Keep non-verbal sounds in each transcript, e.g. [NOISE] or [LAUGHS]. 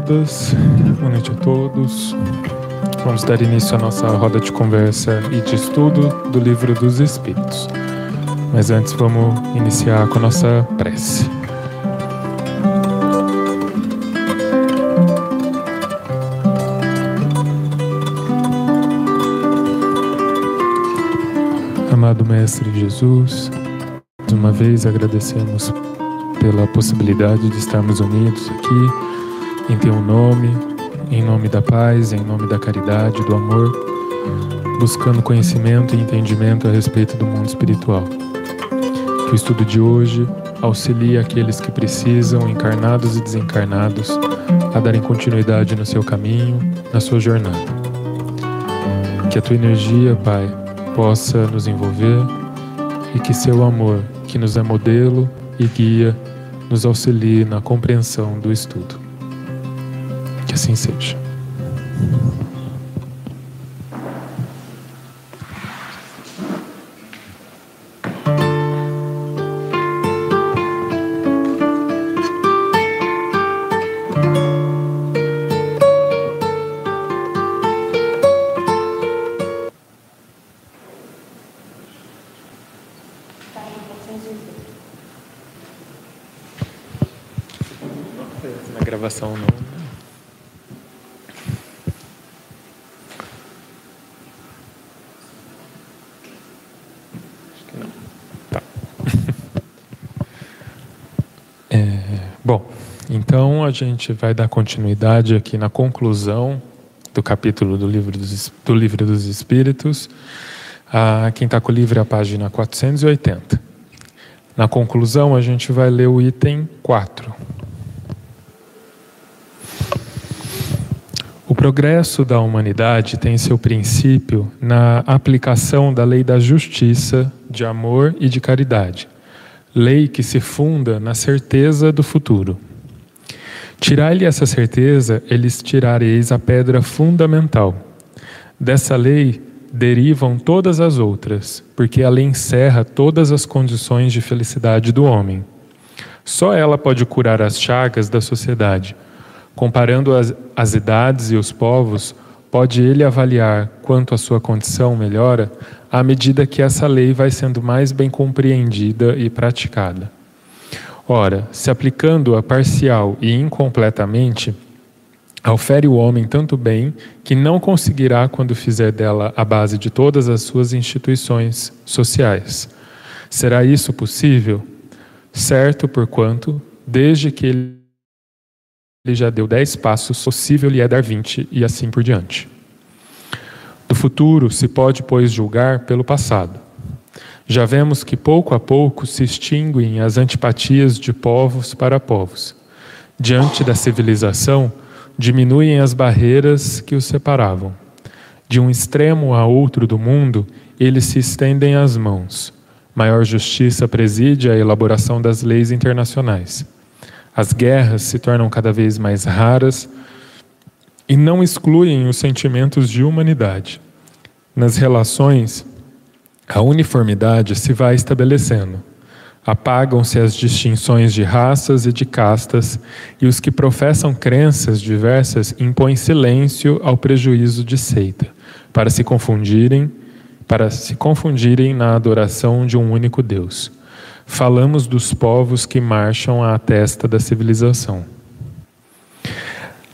todas, boa noite a todos. Vamos dar início à nossa roda de conversa e de estudo do Livro dos Espíritos. Mas antes vamos iniciar com a nossa prece. Amado Mestre Jesus, mais uma vez agradecemos pela possibilidade de estarmos unidos aqui em Teu nome, em nome da paz, em nome da caridade, do amor, buscando conhecimento e entendimento a respeito do mundo espiritual. Que o estudo de hoje auxilie aqueles que precisam, encarnados e desencarnados, a darem continuidade no seu caminho, na sua jornada. Que a tua energia, Pai, possa nos envolver e que seu amor, que nos é modelo e guia, nos auxilie na compreensão do estudo. Assim seja. Gente vai dar continuidade aqui na conclusão do capítulo do livro dos, do livro dos Espíritos. Ah, quem está com o livro é a página 480. Na conclusão, a gente vai ler o item 4. O progresso da humanidade tem seu princípio na aplicação da lei da justiça, de amor e de caridade, lei que se funda na certeza do futuro. Tirai-lhe essa certeza, eles tirareis a pedra fundamental. Dessa lei derivam todas as outras, porque ela encerra todas as condições de felicidade do homem. Só ela pode curar as chagas da sociedade. Comparando as, as idades e os povos, pode ele avaliar quanto a sua condição melhora à medida que essa lei vai sendo mais bem compreendida e praticada. Ora, se aplicando-a parcial e incompletamente, Aufere o homem tanto bem que não conseguirá quando fizer dela a base de todas as suas instituições sociais. Será isso possível? Certo, porquanto, desde que ele já deu dez passos, possível lhe é dar vinte, e assim por diante. Do futuro se pode, pois, julgar pelo passado. Já vemos que pouco a pouco se extinguem as antipatias de povos para povos. Diante da civilização, diminuem as barreiras que os separavam. De um extremo a outro do mundo, eles se estendem as mãos. Maior justiça preside a elaboração das leis internacionais. As guerras se tornam cada vez mais raras e não excluem os sentimentos de humanidade. Nas relações, a uniformidade se vai estabelecendo. Apagam-se as distinções de raças e de castas, e os que professam crenças diversas impõem silêncio ao prejuízo de seita, para se confundirem, para se confundirem na adoração de um único Deus. Falamos dos povos que marcham à testa da civilização.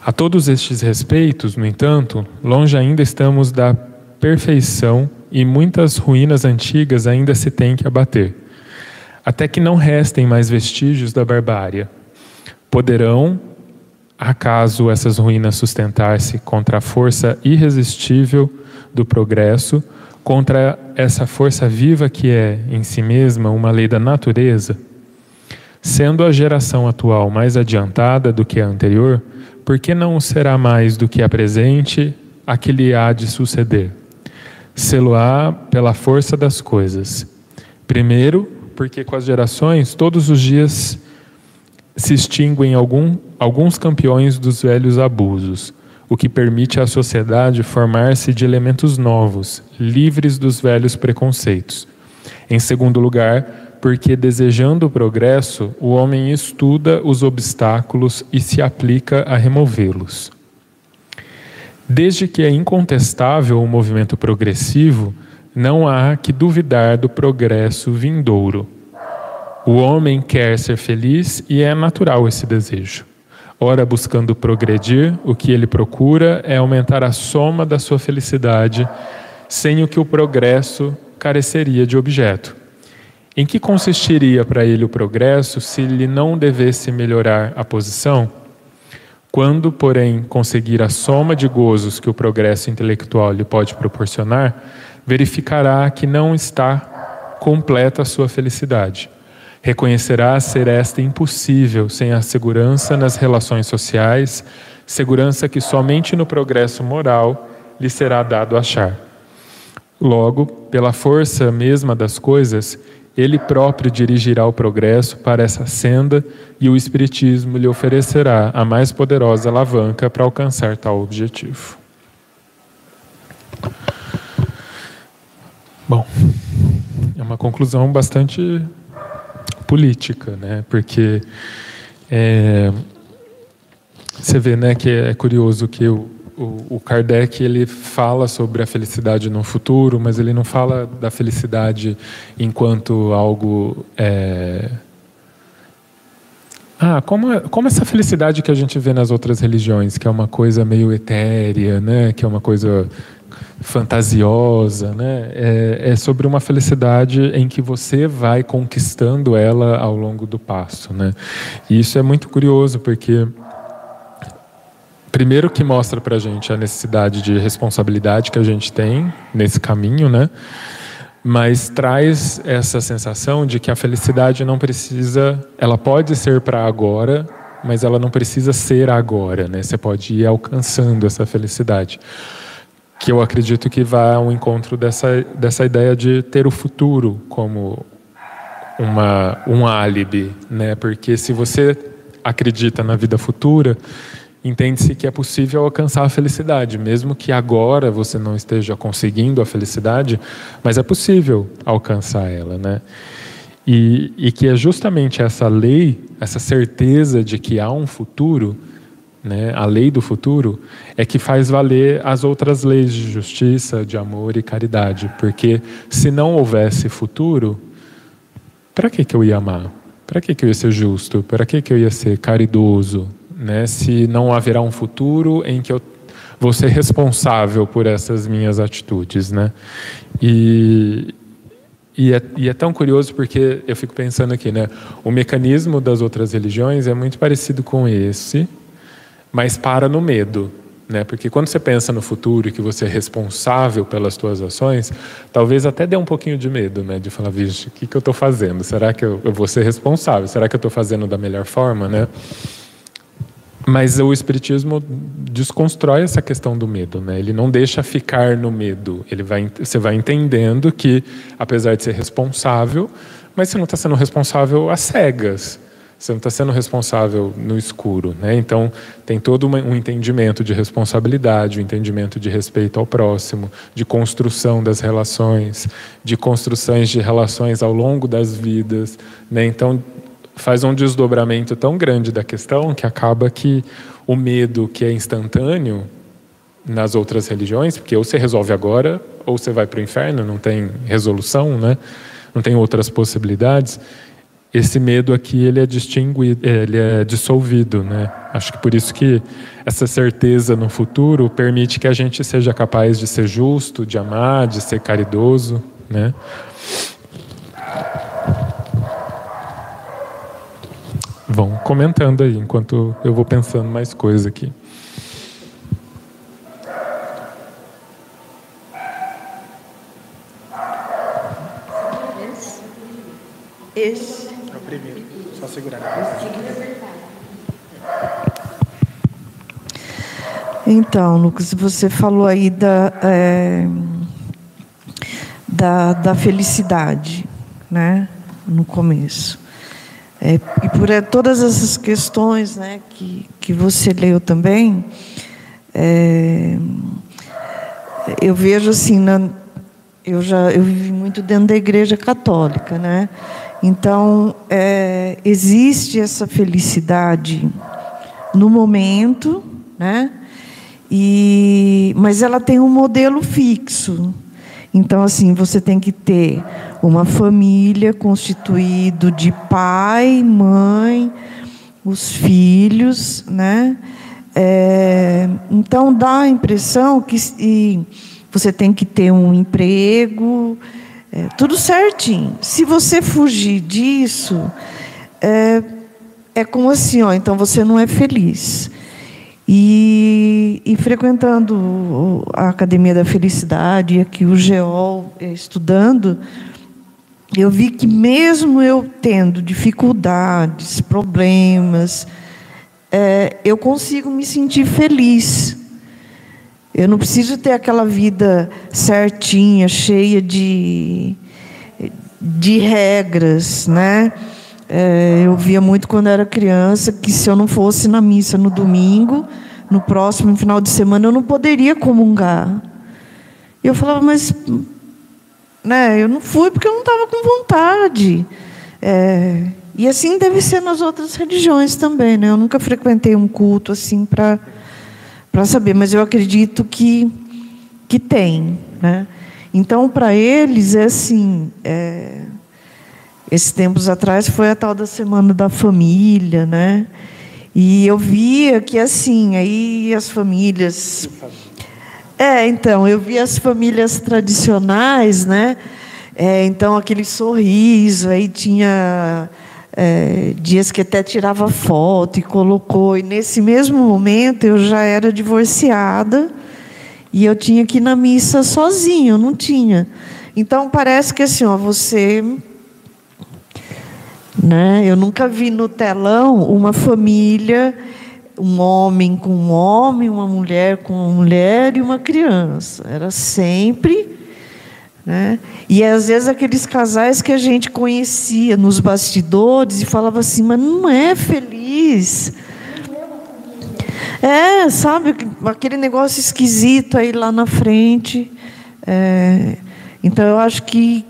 A todos estes respeitos, no entanto, longe ainda estamos da perfeição e muitas ruínas antigas ainda se têm que abater até que não restem mais vestígios da barbárie. Poderão, acaso essas ruínas sustentar-se contra a força irresistível do progresso, contra essa força viva que é, em si mesma, uma lei da natureza? Sendo a geração atual mais adiantada do que a anterior, por que não será mais do que a presente a que lhe há de suceder? Selo-á pela força das coisas. Primeiro, porque com as gerações, todos os dias se extinguem algum, alguns campeões dos velhos abusos, o que permite à sociedade formar-se de elementos novos, livres dos velhos preconceitos. Em segundo lugar, porque desejando o progresso, o homem estuda os obstáculos e se aplica a removê-los. Desde que é incontestável o movimento progressivo, não há que duvidar do progresso vindouro. O homem quer ser feliz e é natural esse desejo. Ora, buscando progredir, o que ele procura é aumentar a soma da sua felicidade, sem o que o progresso careceria de objeto. Em que consistiria para ele o progresso se ele não devesse melhorar a posição? Quando, porém, conseguir a soma de gozos que o progresso intelectual lhe pode proporcionar, verificará que não está completa a sua felicidade. Reconhecerá ser esta impossível sem a segurança nas relações sociais, segurança que somente no progresso moral lhe será dado achar. Logo, pela força mesma das coisas, ele próprio dirigirá o progresso para essa senda e o Espiritismo lhe oferecerá a mais poderosa alavanca para alcançar tal objetivo. Bom, é uma conclusão bastante política, né? Porque é, você vê, né, que é curioso que o, o, o, Kardec ele fala sobre a felicidade no futuro, mas ele não fala da felicidade enquanto algo é... ah, como, como essa felicidade que a gente vê nas outras religiões, que é uma coisa meio etérea, né? Que é uma coisa fantasiosa, né? É, é, sobre uma felicidade em que você vai conquistando ela ao longo do passo, né? E isso é muito curioso porque primeiro que mostra para a gente a necessidade de responsabilidade que a gente tem nesse caminho, né? Mas traz essa sensação de que a felicidade não precisa, ela pode ser para agora, mas ela não precisa ser agora, né? Você pode ir alcançando essa felicidade que eu acredito que vai ao encontro dessa, dessa ideia de ter o futuro como uma, um álibi, né? Porque se você acredita na vida futura, entende-se que é possível alcançar a felicidade, mesmo que agora você não esteja conseguindo a felicidade, mas é possível alcançar ela, né? E, e que é justamente essa lei, essa certeza de que há um futuro, né, a lei do futuro, é que faz valer as outras leis de justiça, de amor e caridade. Porque se não houvesse futuro, para que, que eu ia amar? Para que, que eu ia ser justo? Para que, que eu ia ser caridoso? Né? Se não haverá um futuro em que eu vou ser responsável por essas minhas atitudes, né? E, e é, e é, tão curioso porque eu fico pensando aqui, né? O mecanismo das outras religiões é muito parecido com esse, mas para no medo, né? Porque quando você pensa no futuro e que você é responsável pelas suas ações, talvez até dê um pouquinho de medo, né? De falar, vixe, o que, que eu estou fazendo? Será que eu, eu vou ser responsável? Será que eu estou fazendo da melhor forma, né? Mas o espiritismo desconstrói essa questão do medo, né? Ele não deixa ficar no medo. Ele vai, você vai entendendo que, apesar de ser responsável, mas você não está sendo responsável às cegas. Você não está sendo responsável no escuro, né? Então tem todo um entendimento de responsabilidade, um entendimento de respeito ao próximo, de construção das relações, de construções de relações ao longo das vidas, né? Então faz um desdobramento tão grande da questão que acaba que o medo que é instantâneo nas outras religiões, porque ou você resolve agora ou você vai para o inferno, não tem resolução, né? Não tem outras possibilidades. Esse medo aqui ele é distinguido, ele é dissolvido, né? Acho que por isso que essa certeza no futuro permite que a gente seja capaz de ser justo, de amar, de ser caridoso, né? Vão comentando aí, enquanto eu vou pensando mais coisa aqui. Esse. É o primeiro. Só segurar. Então, Lucas, você falou aí da, é, da, da felicidade, né? No começo. É, e por é, todas essas questões né, que, que você leu também, é, eu vejo assim, na, eu já eu vivi muito dentro da igreja católica, né? Então é, existe essa felicidade no momento, né? E mas ela tem um modelo fixo. Então assim você tem que ter uma família constituído de pai, mãe, os filhos, né? É, então dá a impressão que você tem que ter um emprego, é, tudo certinho. Se você fugir disso, é, é como assim, ó, então você não é feliz. E, e, frequentando a Academia da Felicidade, aqui o GEOL é, estudando, eu vi que mesmo eu tendo dificuldades, problemas, é, eu consigo me sentir feliz. Eu não preciso ter aquela vida certinha, cheia de, de regras, né? É, eu via muito quando era criança que se eu não fosse na missa no domingo, no próximo final de semana eu não poderia comungar. E eu falava, mas né, eu não fui porque eu não estava com vontade. É, e assim deve ser nas outras religiões também, né? Eu nunca frequentei um culto assim para saber, mas eu acredito que, que tem. Né? Então, para eles, é assim. É, esses tempos atrás foi a tal da Semana da Família, né? E eu via que, assim, aí as famílias. É, então, eu via as famílias tradicionais, né? É, então, aquele sorriso, aí tinha é, dias que até tirava foto e colocou. E nesse mesmo momento eu já era divorciada e eu tinha que ir na missa sozinha, eu não tinha. Então parece que assim, ó, você. Né, eu nunca vi no telão uma família, um homem com um homem, uma mulher com uma mulher e uma criança. Era sempre né? E às vezes aqueles casais que a gente conhecia nos bastidores e falava assim, mas não é feliz. É, sabe, aquele negócio esquisito aí lá na frente. É, então eu acho que,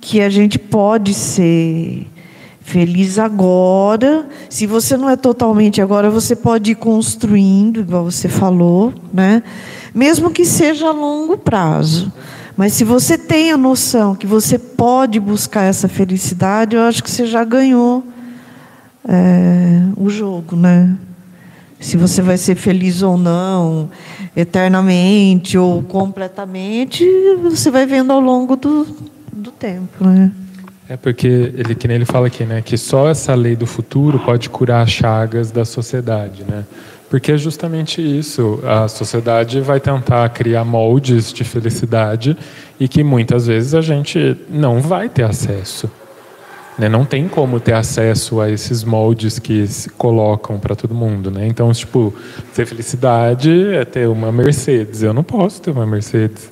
que a gente pode ser feliz agora. Se você não é totalmente agora, você pode ir construindo, igual você falou, né? Mesmo que seja a longo prazo. Mas se você tem a noção que você pode buscar essa felicidade, eu acho que você já ganhou é, o jogo, né? Se você vai ser feliz ou não, eternamente ou completamente, você vai vendo ao longo do, do tempo, né? É porque ele que nem ele fala aqui, né, que só essa lei do futuro pode curar as chagas da sociedade, né? Porque é justamente isso. A sociedade vai tentar criar moldes de felicidade e que muitas vezes a gente não vai ter acesso. Né? Não tem como ter acesso a esses moldes que se colocam para todo mundo. Né? Então, tipo, ter felicidade é ter uma Mercedes. Eu não posso ter uma Mercedes.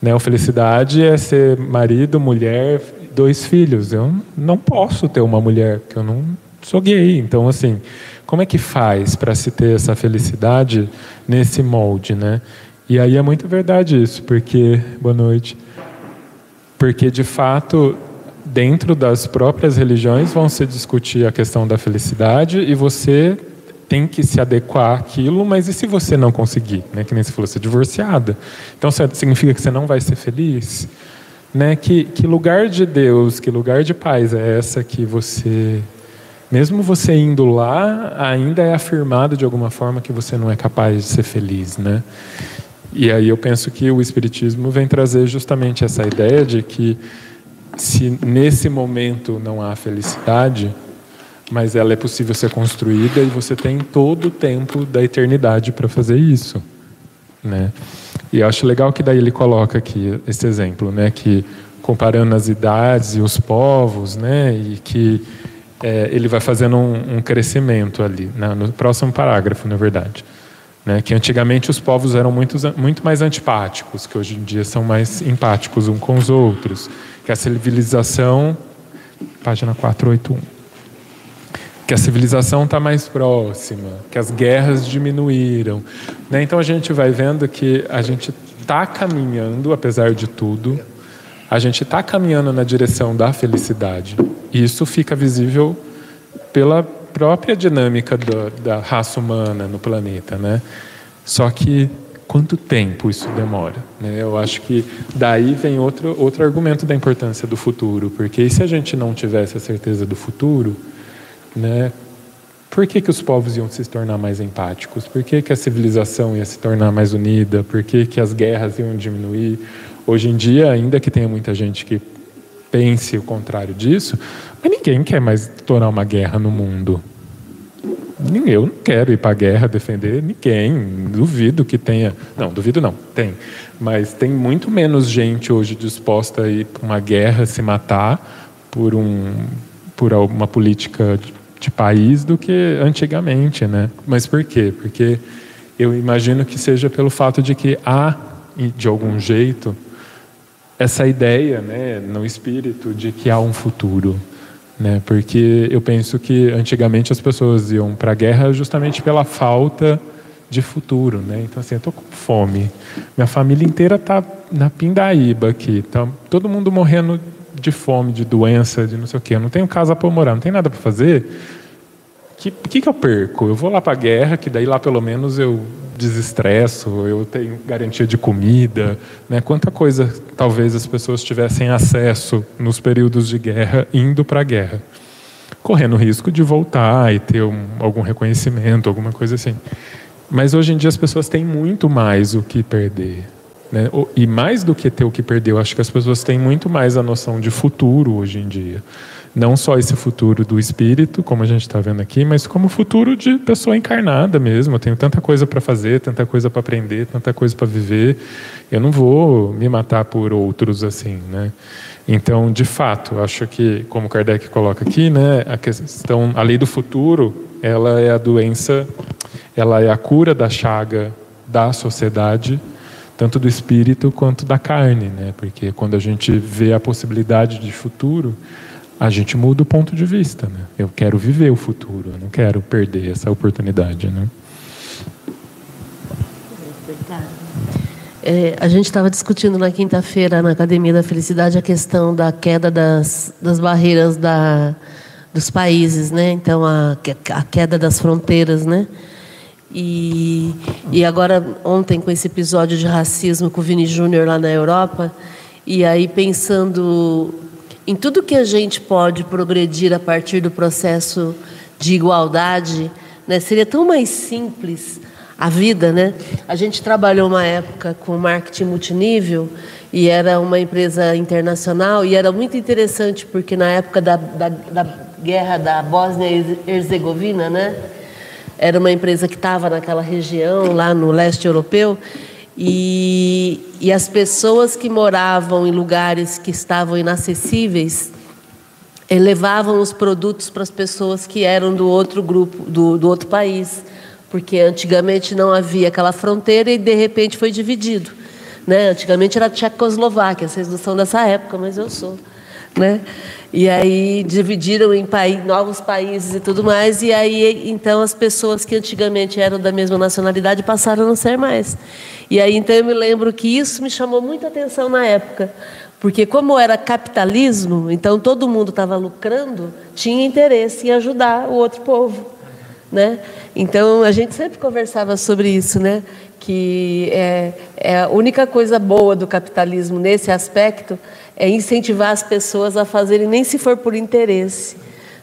Né? A felicidade é ser marido, mulher, dois filhos. Eu não posso ter uma mulher, porque eu não sou gay. Então, assim, como é que faz para se ter essa felicidade nesse molde, né? E aí é muito verdade isso, porque boa noite. Porque de fato, dentro das próprias religiões vão se discutir a questão da felicidade e você tem que se adequar àquilo, mas e se você não conseguir, né? Que nem se falou, ser divorciada. Então significa que você não vai ser feliz, né? Que que lugar de Deus, que lugar de paz é essa que você mesmo você indo lá, ainda é afirmado de alguma forma que você não é capaz de ser feliz, né? E aí eu penso que o espiritismo vem trazer justamente essa ideia de que se nesse momento não há felicidade, mas ela é possível ser construída e você tem todo o tempo da eternidade para fazer isso, né? E acho legal que daí ele coloca aqui esse exemplo, né, que comparando as idades e os povos, né, e que é, ele vai fazendo um, um crescimento ali, né, no próximo parágrafo, na verdade. Né, que antigamente os povos eram muito, muito mais antipáticos, que hoje em dia são mais empáticos uns com os outros. Que a civilização. Página 481. Que a civilização está mais próxima, que as guerras diminuíram. Né, então a gente vai vendo que a gente está caminhando, apesar de tudo, a gente está caminhando na direção da felicidade. E isso fica visível pela própria dinâmica do, da raça humana no planeta, né? Só que quanto tempo isso demora? Né? Eu acho que daí vem outro outro argumento da importância do futuro, porque se a gente não tivesse a certeza do futuro, né? Por que, que os povos iam se tornar mais empáticos? Por que, que a civilização ia se tornar mais unida? Por que, que as guerras iam diminuir? Hoje em dia, ainda que tenha muita gente que pense o contrário disso, mas ninguém quer mais tornar uma guerra no mundo. Eu não quero ir para a guerra defender ninguém. Duvido que tenha. Não, duvido não, tem. Mas tem muito menos gente hoje disposta a ir para uma guerra, se matar por, um, por uma política de, país do que antigamente. Né? Mas por quê? Porque eu imagino que seja pelo fato de que há, de algum jeito, essa ideia né, no espírito de que há um futuro. Né, porque eu penso que antigamente as pessoas iam para a guerra justamente pela falta de futuro. Né? Então, assim, eu estou com fome. Minha família inteira está na pindaíba aqui. Tá todo mundo morrendo de fome, de doença, de não sei o quê. Eu não tenho casa para morar, não tem nada para fazer. O que, que, que eu perco? Eu vou lá para a guerra, que daí lá pelo menos eu desestresso, eu tenho garantia de comida, né? Quanta coisa talvez as pessoas tivessem acesso nos períodos de guerra indo para a guerra, correndo o risco de voltar e ter um, algum reconhecimento, alguma coisa assim. Mas hoje em dia as pessoas têm muito mais o que perder. Né? E mais do que ter o que perder, eu acho que as pessoas têm muito mais a noção de futuro hoje em dia. Não só esse futuro do espírito, como a gente está vendo aqui, mas como futuro de pessoa encarnada mesmo. Eu tenho tanta coisa para fazer, tanta coisa para aprender, tanta coisa para viver. Eu não vou me matar por outros assim, né? Então, de fato, acho que, como Kardec coloca aqui, né, a questão, a lei do futuro, ela é a doença, ela é a cura da chaga da sociedade, tanto do espírito quanto da carne, né? Porque quando a gente vê a possibilidade de futuro, a gente muda o ponto de vista. Né? Eu quero viver o futuro, eu não quero perder essa oportunidade. Né? É, a gente estava discutindo na quinta-feira na Academia da Felicidade a questão da queda das, das barreiras da, dos países, né? Então a, a queda das fronteiras, né? E, e agora ontem com esse episódio de racismo com o Vini Júnior lá na Europa, e aí pensando em tudo que a gente pode progredir a partir do processo de igualdade, né? Seria tão mais simples a vida, né? A gente trabalhou uma época com marketing multinível e era uma empresa internacional e era muito interessante porque na época da, da, da guerra da Bósnia e Herzegovina, né? Era uma empresa que estava naquela região lá no leste europeu e, e as pessoas que moravam em lugares que estavam inacessíveis eh, levavam os produtos para as pessoas que eram do outro grupo, do, do outro país, porque antigamente não havia aquela fronteira e de repente foi dividido. Né? Antigamente era Tchecoslováquia, vocês não são dessa época, mas eu sou. Né? E aí dividiram em novos países e tudo mais, e aí então as pessoas que antigamente eram da mesma nacionalidade passaram a não ser mais. E aí então eu me lembro que isso me chamou muita atenção na época, porque como era capitalismo, então todo mundo estava lucrando, tinha interesse em ajudar o outro povo, né? Então a gente sempre conversava sobre isso, né? Que é, é a única coisa boa do capitalismo nesse aspecto é incentivar as pessoas a fazerem nem se for por interesse,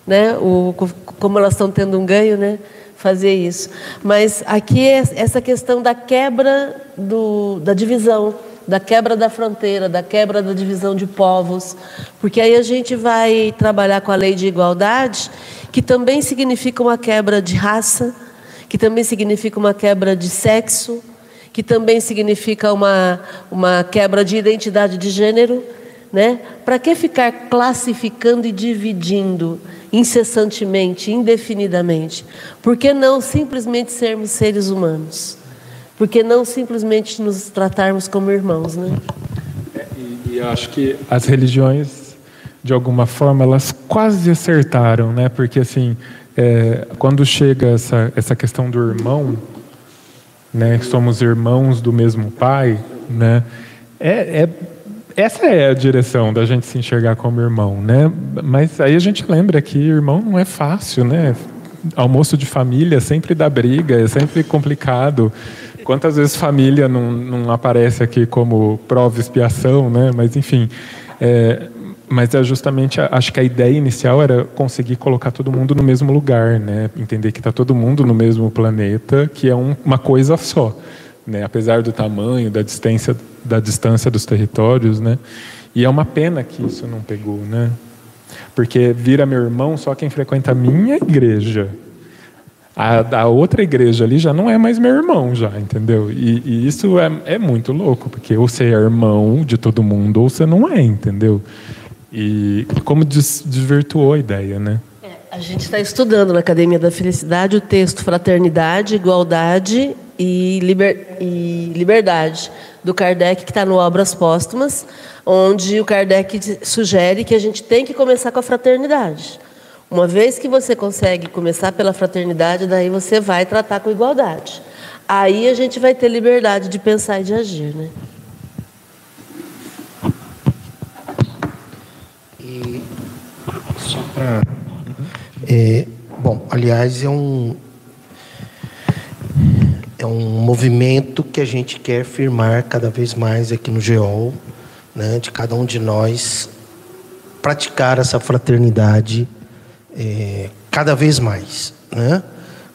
né? O, como elas estão tendo um ganho, né? fazer isso. Mas aqui é essa questão da quebra do, da divisão, da quebra da fronteira, da quebra da divisão de povos, porque aí a gente vai trabalhar com a lei de igualdade, que também significa uma quebra de raça, que também significa uma quebra de sexo, que também significa uma, uma quebra de identidade de gênero. Né? Para que ficar classificando e dividindo? incessantemente, indefinidamente? Por que não simplesmente sermos seres humanos? Por que não simplesmente nos tratarmos como irmãos, né? É, e, e acho que as religiões, de alguma forma, elas quase acertaram, né? Porque assim, é, quando chega essa essa questão do irmão, né? Somos irmãos do mesmo pai, né? É, é essa é a direção da gente se enxergar como irmão, né? Mas aí a gente lembra que irmão não é fácil, né? Almoço de família sempre dá briga, é sempre complicado. Quantas vezes família não, não aparece aqui como prova expiação, né? Mas enfim, é, mas é justamente, acho que a ideia inicial era conseguir colocar todo mundo no mesmo lugar, né? Entender que está todo mundo no mesmo planeta, que é um, uma coisa só, né? Apesar do tamanho, da distância, da distância dos territórios, né? E é uma pena que isso não pegou, né? Porque vira meu irmão só quem frequenta a minha igreja, a, a, outra igreja ali já não é mais meu irmão, já, entendeu? E, e isso é, é, muito louco, porque ou você é irmão de todo mundo ou você não é, entendeu? E como des, desvirtuou a ideia, né? É, a gente está estudando na Academia da Felicidade o texto Fraternidade, Igualdade e, liber, e Liberdade, do Kardec, que está no Obras Póstumas, onde o Kardec sugere que a gente tem que começar com a fraternidade. Uma vez que você consegue começar pela fraternidade, daí você vai tratar com igualdade. Aí a gente vai ter liberdade de pensar e de agir, né? E só para é, bom, aliás, é um é um movimento que a gente quer firmar cada vez mais aqui no GEOL, né, de cada um de nós praticar essa fraternidade é, cada vez mais, né?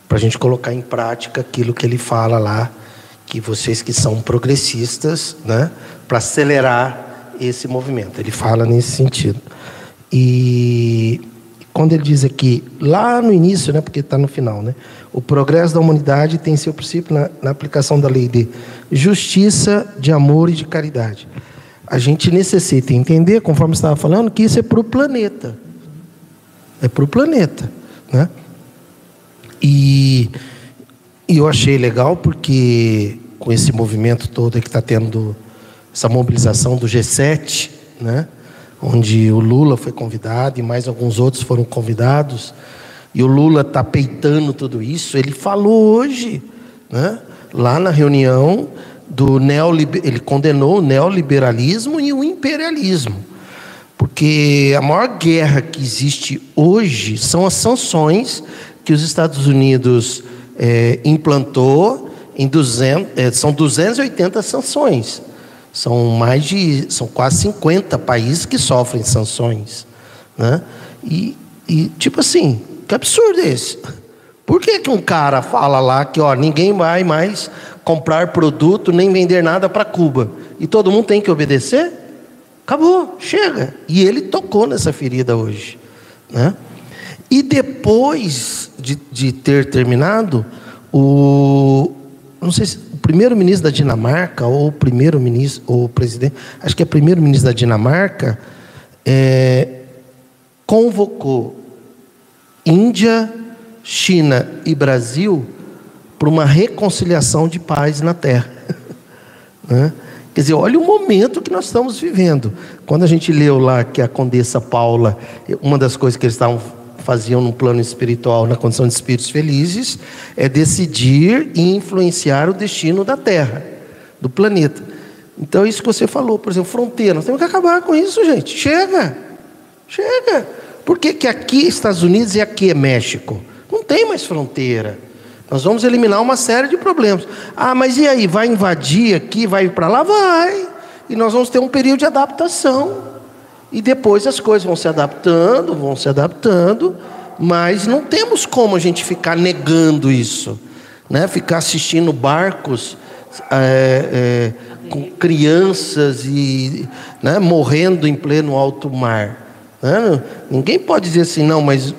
Para a gente colocar em prática aquilo que ele fala lá, que vocês que são progressistas, né? Para acelerar esse movimento. Ele fala nesse sentido. E quando ele diz aqui, lá no início, né, porque está no final, né, o progresso da humanidade tem seu princípio na, na, aplicação da lei de justiça, de amor e de caridade. A gente necessita entender, conforme estava falando, que isso é para o planeta é para o planeta. Né? E, e eu achei legal porque com esse movimento todo que está tendo essa mobilização do G7, né? Onde o Lula foi convidado e mais alguns outros foram convidados, e o Lula está peitando tudo isso, ele falou hoje, né? lá na reunião do neoliber... ele condenou o neoliberalismo e o imperialismo. Porque a maior guerra que existe hoje são as sanções que os Estados Unidos é, implantou em 200, é, são 280 sanções. São mais de, são quase 50 países que sofrem sanções, né? E, e tipo assim, que absurdo é esse? Por que, que um cara fala lá que ó, ninguém vai mais comprar produto nem vender nada para Cuba e todo mundo tem que obedecer? Acabou, chega. E ele tocou nessa ferida hoje. Né? E depois de, de ter terminado, o, não sei se primeiro-ministro da Dinamarca, ou o primeiro-ministro, ou presidente, acho que é primeiro-ministro da Dinamarca, é, convocou Índia, China e Brasil para uma reconciliação de paz na Terra. [LAUGHS] né? Quer dizer, olha o momento que nós estamos vivendo. Quando a gente leu lá que a Condessa Paula, uma das coisas que eles estavam faziam no plano espiritual, na condição de espíritos felizes, é decidir e influenciar o destino da Terra, do planeta. Então, isso que você falou, por exemplo, fronteira, nós temos que acabar com isso, gente. Chega, chega. Por que, que aqui é Estados Unidos e aqui é México? Não tem mais fronteira. Nós vamos eliminar uma série de problemas. Ah, mas e aí? Vai invadir aqui, vai para lá? Vai. E nós vamos ter um período de adaptação. E depois as coisas vão se adaptando, vão se adaptando, mas não temos como a gente ficar negando isso, né? Ficar assistindo barcos é, é, com crianças e né, morrendo em pleno alto mar. Né? Ninguém pode dizer assim, não, mas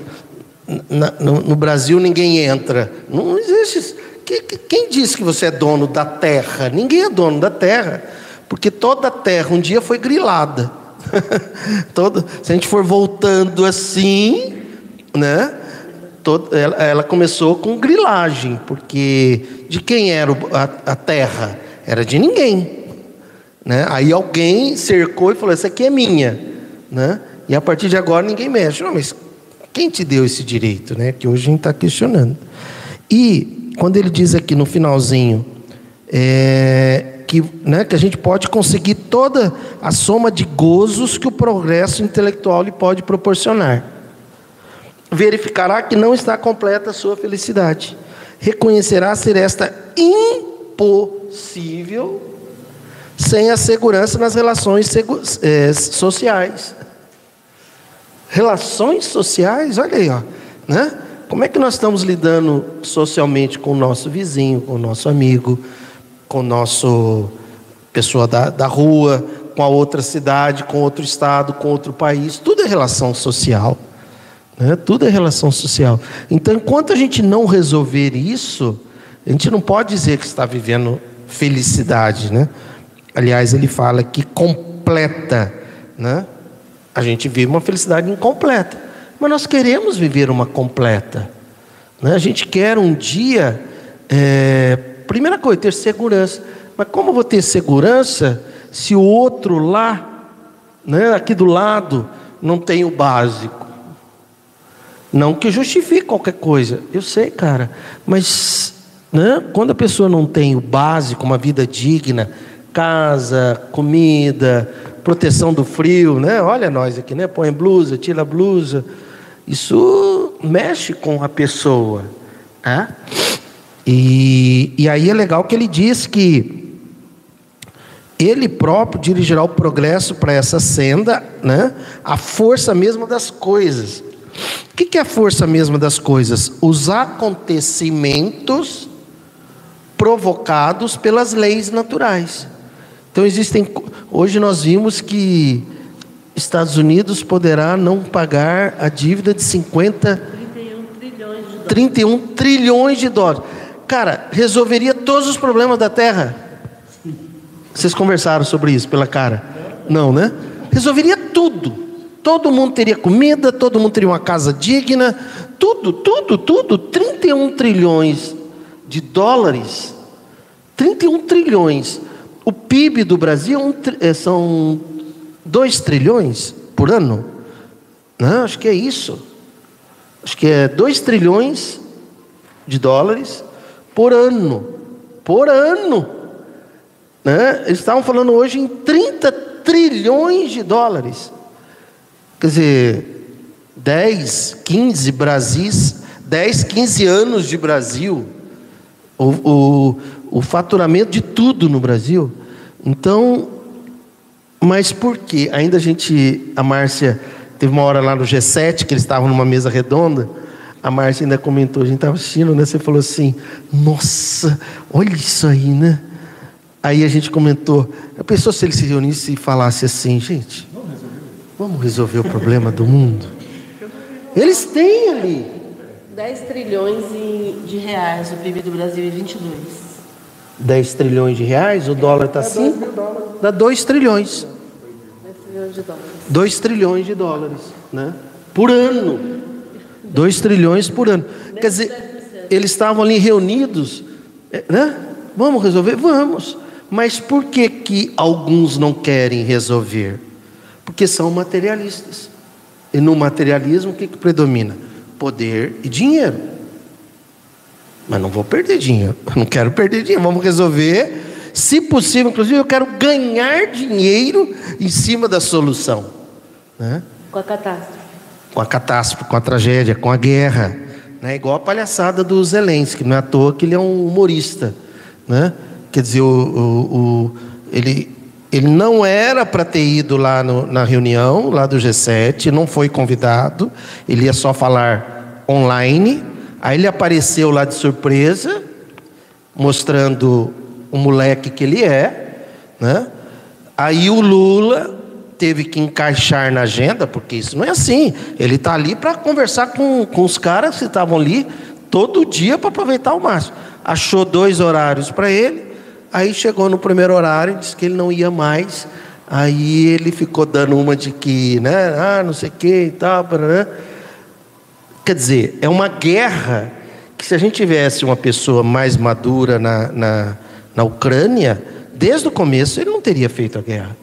na, no, no, Brasil ninguém entra. Não existe. Que, que, quem disse que você é dono da terra? Ninguém é dono da terra, porque toda a terra um dia foi grilada. [LAUGHS] Todo, se a gente for voltando assim, né? Todo, ela, ela, começou com grilagem, porque de quem era a, a terra? Era de ninguém. Né? Aí alguém cercou e falou: Essa aqui é minha. Né? E a partir de agora ninguém mexe. Não, mas quem te deu esse direito, né? Que hoje a gente está questionando. E quando ele diz aqui no finalzinho é, que, né, que a gente pode conseguir toda a soma de gozos que o progresso intelectual lhe pode proporcionar. Verificará que não está completa a sua felicidade. Reconhecerá ser esta impossível sem a segurança nas relações é, sociais. Relações sociais, olha aí, ó, né? Como é que nós estamos lidando socialmente com o nosso vizinho, com o nosso amigo, com o nosso pessoa da, da rua, com a outra cidade, com outro estado, com outro país? Tudo é relação social. Né? Tudo é relação social. Então, enquanto a gente não resolver isso, a gente não pode dizer que está vivendo felicidade, né? Aliás, ele fala que completa, né? A gente vive uma felicidade incompleta. Mas nós queremos viver uma completa. Né? A gente quer um dia, é, primeira coisa, ter segurança. Mas como eu vou ter segurança se o outro lá, né, aqui do lado, não tem o básico? Não que justifique qualquer coisa. Eu sei, cara. Mas né, quando a pessoa não tem o básico, uma vida digna, casa, comida, proteção do frio, né? Olha nós aqui, né? Põe blusa, tira a blusa. Isso mexe com a pessoa. Né? E, e aí é legal que ele diz que ele próprio dirigirá o progresso para essa senda, né? a força mesma das coisas. O que é a força mesma das coisas? Os acontecimentos provocados pelas leis naturais. Então existem. Hoje nós vimos que Estados Unidos poderá não pagar a dívida de 50 31 trilhões de dólares. 31 trilhões de dólares. Cara, resolveria todos os problemas da Terra. Vocês conversaram sobre isso pela cara? Não, né? Resolveria tudo. Todo mundo teria comida, todo mundo teria uma casa digna, tudo, tudo, tudo. 31 trilhões de dólares. 31 trilhões. O PIB do Brasil é é, são 2 trilhões por ano? Não, acho que é isso. Acho que é 2 trilhões de dólares por ano. Por ano. Né? Eles estavam falando hoje em 30 trilhões de dólares. Quer dizer, 10, 15 Brasis, 10, 15 anos de Brasil. O, o, o faturamento de tudo no Brasil. Então, mas por quê? Ainda a gente, a Márcia, teve uma hora lá no G7 que eles estavam numa mesa redonda. A Márcia ainda comentou, a gente estava assistindo, né? Você falou assim: Nossa, olha isso aí, né? Aí a gente comentou: A pessoa, se ele se reunisse e falasse assim, gente, vamos resolver o problema do mundo? Eles têm ali 10 trilhões de reais o PIB do Brasil em 22. 10 trilhões de reais, o dólar está assim? Dá 2 trilhões. 2 trilhões de dólares. 2 trilhões de dólares, né? Por ano. 2 trilhões por ano. Quer dizer, eles estavam ali reunidos, é, né? Vamos resolver? Vamos. Mas por que, que alguns não querem resolver? Porque são materialistas. E no materialismo, o que, que predomina? Poder e dinheiro. Mas não vou perder dinheiro. não quero perder dinheiro. Vamos resolver se possível, inclusive, eu quero ganhar dinheiro em cima da solução. Né? Com a catástrofe. Com a catástrofe, com a tragédia, com a guerra. Né? Igual a palhaçada do Zelensky, não é à toa que ele é um humorista. Né? Quer dizer, o, o, o ele, ele não era para ter ido lá no, na reunião, lá do G7, não foi convidado, ele ia só falar online. Aí ele apareceu lá de surpresa, mostrando o moleque que ele é, né? Aí o Lula teve que encaixar na agenda, porque isso não é assim. Ele está ali para conversar com, com os caras que estavam ali todo dia para aproveitar o máximo. Achou dois horários para ele, aí chegou no primeiro horário, disse que ele não ia mais. Aí ele ficou dando uma de que, né, ah, não sei o que e tal. Quer dizer, é uma guerra que se a gente tivesse uma pessoa mais madura na, na na Ucrânia, desde o começo ele não teria feito a guerra.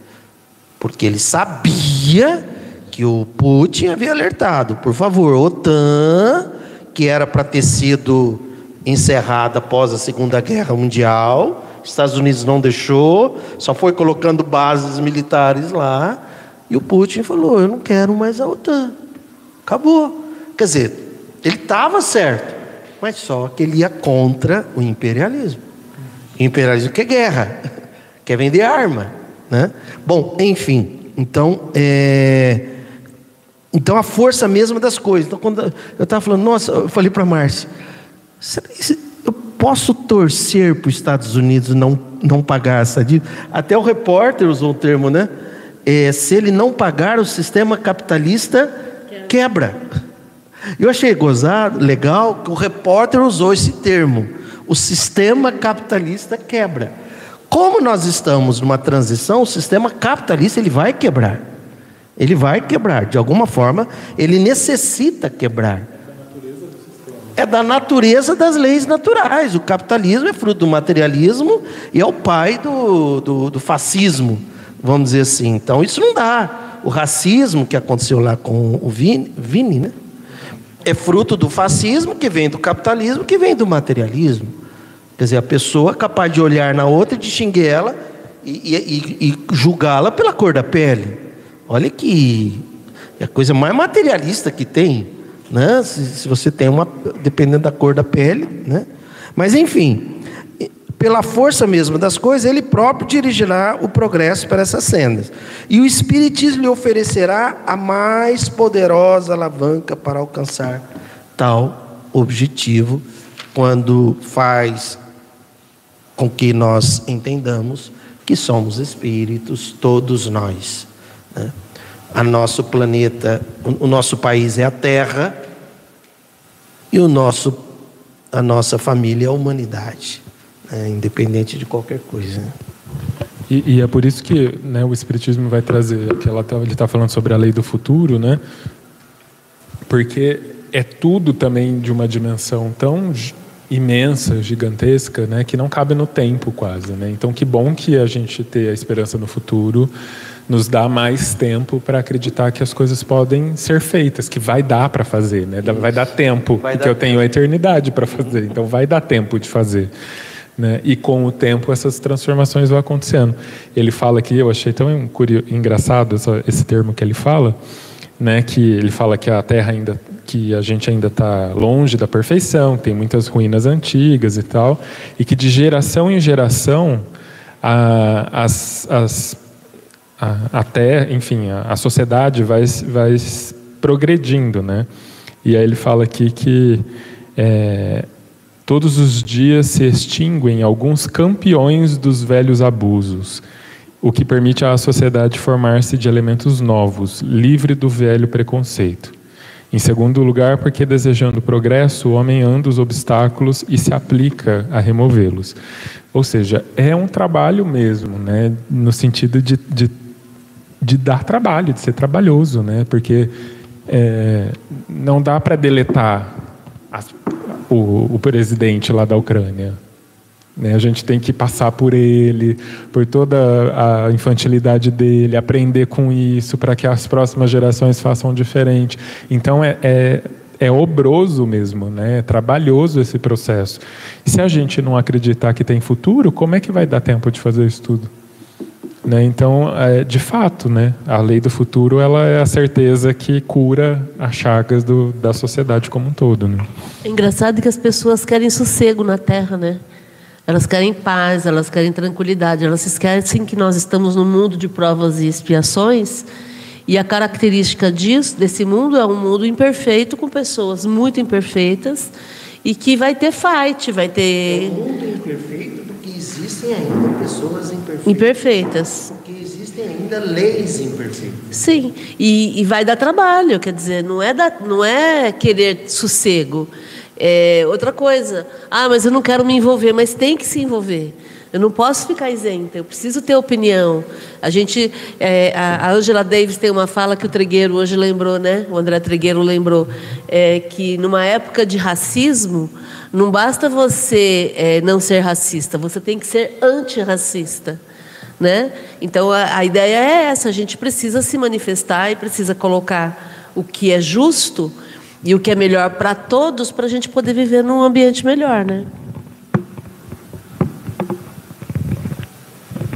Porque ele sabia que o Putin havia alertado, por favor, OTAN, que era para ter sido encerrada após a Segunda Guerra Mundial, Os Estados Unidos não deixou, só foi colocando bases militares lá. E o Putin falou: Eu não quero mais a OTAN. Acabou. Quer dizer, ele estava certo, mas só que ele ia contra o imperialismo. O imperialismo quer guerra, [LAUGHS] quer vender arma. Né? Bom, enfim, então, é... então a força mesma das coisas. Então, quando eu estava falando, nossa, eu falei para Márcia, eu posso torcer para os Estados Unidos não, não pagar essa dívida? Até o repórter usou o termo, né? É, se ele não pagar, o sistema capitalista quebra. Eu achei gozado, legal, que o repórter usou esse termo. O sistema capitalista quebra. Como nós estamos numa transição, o sistema capitalista ele vai quebrar. Ele vai quebrar, de alguma forma, ele necessita quebrar. É da natureza das leis naturais. O capitalismo é fruto do materialismo e é o pai do, do, do fascismo, vamos dizer assim. Então, isso não dá. O racismo que aconteceu lá com o Vini, Vini né? é fruto do fascismo que vem do capitalismo, que vem do materialismo. Quer dizer, a pessoa é capaz de olhar na outra, de xingar ela e, e, e julgá-la pela cor da pele. Olha que é a coisa mais materialista que tem, né? Se, se você tem uma, dependendo da cor da pele, né? Mas enfim, pela força mesmo das coisas, ele próprio dirigirá o progresso para essas sendas. E o Espiritismo lhe oferecerá a mais poderosa alavanca para alcançar tal objetivo, quando faz com que nós entendamos que somos espíritos, todos nós. Né? A nosso planeta, o nosso país é a Terra e o nosso, a nossa família é a humanidade, né? independente de qualquer coisa. E, e, é por isso que né, o Espiritismo vai trazer, que ela tá, ele está falando sobre a lei do futuro, né? porque é tudo também de uma dimensão tão imensa, gigantesca, né, que não cabe no tempo quase, né? Então que bom que a gente ter a esperança no futuro nos dá mais tempo para acreditar que as coisas podem ser feitas, que vai dar para fazer, né? Vai dar tempo, vai porque dar eu tempo. tenho a eternidade para fazer, então vai dar tempo de fazer. Né? E com o tempo essas transformações vão acontecendo. Ele fala que eu achei tão curioso, engraçado esse termo que ele fala, né? Que ele fala que a Terra ainda que a gente ainda está longe da perfeição, tem muitas ruínas antigas e tal, e que de geração em geração a, as, as, a, até, enfim, a, a, sociedade vai, vai progredindo, né? E aí ele fala aqui que é, todos os dias se extinguem alguns campeões dos velhos abusos, o que permite à sociedade formar-se de elementos novos, livre do velho preconceito. Em segundo lugar, porque desejando progresso, o homem anda os obstáculos e se aplica a removê-los. Ou seja, é um trabalho mesmo, né? no sentido de, de, de dar trabalho, de ser trabalhoso, né? porque é, não dá para deletar as, o, o presidente lá da Ucrânia. Né? A gente tem que passar por ele, por toda a infantilidade dele, aprender com isso para que as próximas gerações façam diferente. Então é, é, é obroso mesmo, né? é trabalhoso esse processo. E se a gente não acreditar que tem futuro, como é que vai dar tempo de fazer isso tudo? Né? Então, é, de fato, né? a lei do futuro ela é a certeza que cura as chagas do, da sociedade como um todo. Né? É engraçado que as pessoas querem sossego na Terra, né? Elas querem paz, elas querem tranquilidade, elas esquecem que nós estamos num mundo de provas e expiações. E a característica disso, desse mundo é um mundo imperfeito com pessoas muito imperfeitas e que vai ter fight, vai ter. É um mundo imperfeito porque existem ainda pessoas imperfeitas. Imperfeitas. Porque existem ainda leis imperfeitas. Sim, e, e vai dar trabalho, quer dizer, não é, da, não é querer sossego. É, outra coisa, ah, mas eu não quero me envolver, mas tem que se envolver. Eu não posso ficar isenta, eu preciso ter opinião. A gente, é, a Angela Davis tem uma fala que o Tregueiro hoje lembrou, né? O André Tregueiro lembrou é, que numa época de racismo não basta você é, não ser racista, você tem que ser antirracista, né? Então a, a ideia é essa: a gente precisa se manifestar e precisa colocar o que é justo e o que é melhor para todos para a gente poder viver num ambiente melhor, né?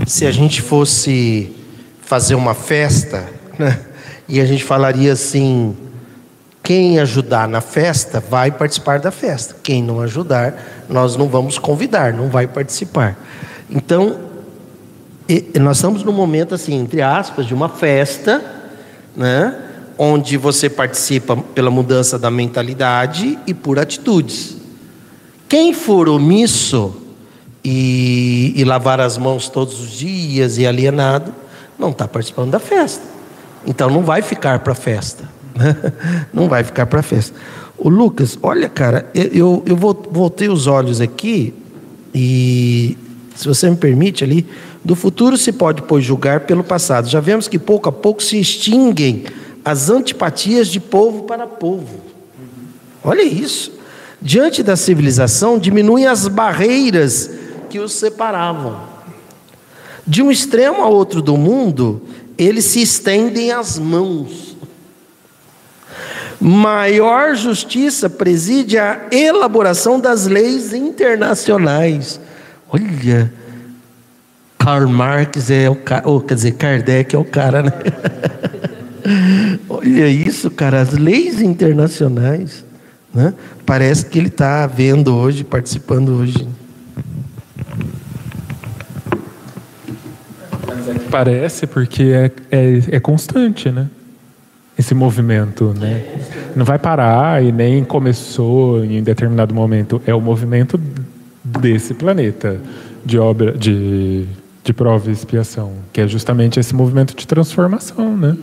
se a gente fosse fazer uma festa, né? E a gente falaria assim: quem ajudar na festa vai participar da festa. Quem não ajudar, nós não vamos convidar, não vai participar. Então, nós estamos num momento assim, entre aspas, de uma festa, né? Onde você participa pela mudança da mentalidade e por atitudes. Quem for omisso e, e lavar as mãos todos os dias e alienado, não está participando da festa. Então não vai ficar para a festa. [LAUGHS] Não vai ficar para a festa. O Lucas, olha, cara, eu, eu voltei os olhos aqui e, se você me permite ali, do futuro se pode, pois, julgar pelo passado. Já vemos que pouco a pouco se extinguem as antipatias de povo para povo. Olha isso. Diante da civilização, diminuem as barreiras que os separavam. De um extremo a outro do mundo, eles se estendem as mãos. Maior justiça preside a elaboração das leis internacionais. Olha, Karl Marx é o cara, quer dizer, Kardec é o cara, né? [LAUGHS] Olha isso, cara, as leis internacionais. Né? Parece que ele está vendo hoje, participando hoje. Parece porque é, é, é, constante, né? Esse movimento, né? Não vai parar e nem começou em determinado momento. É o movimento desse planeta de obra, de, de prova e expiação, que é justamente esse movimento de transformação, né?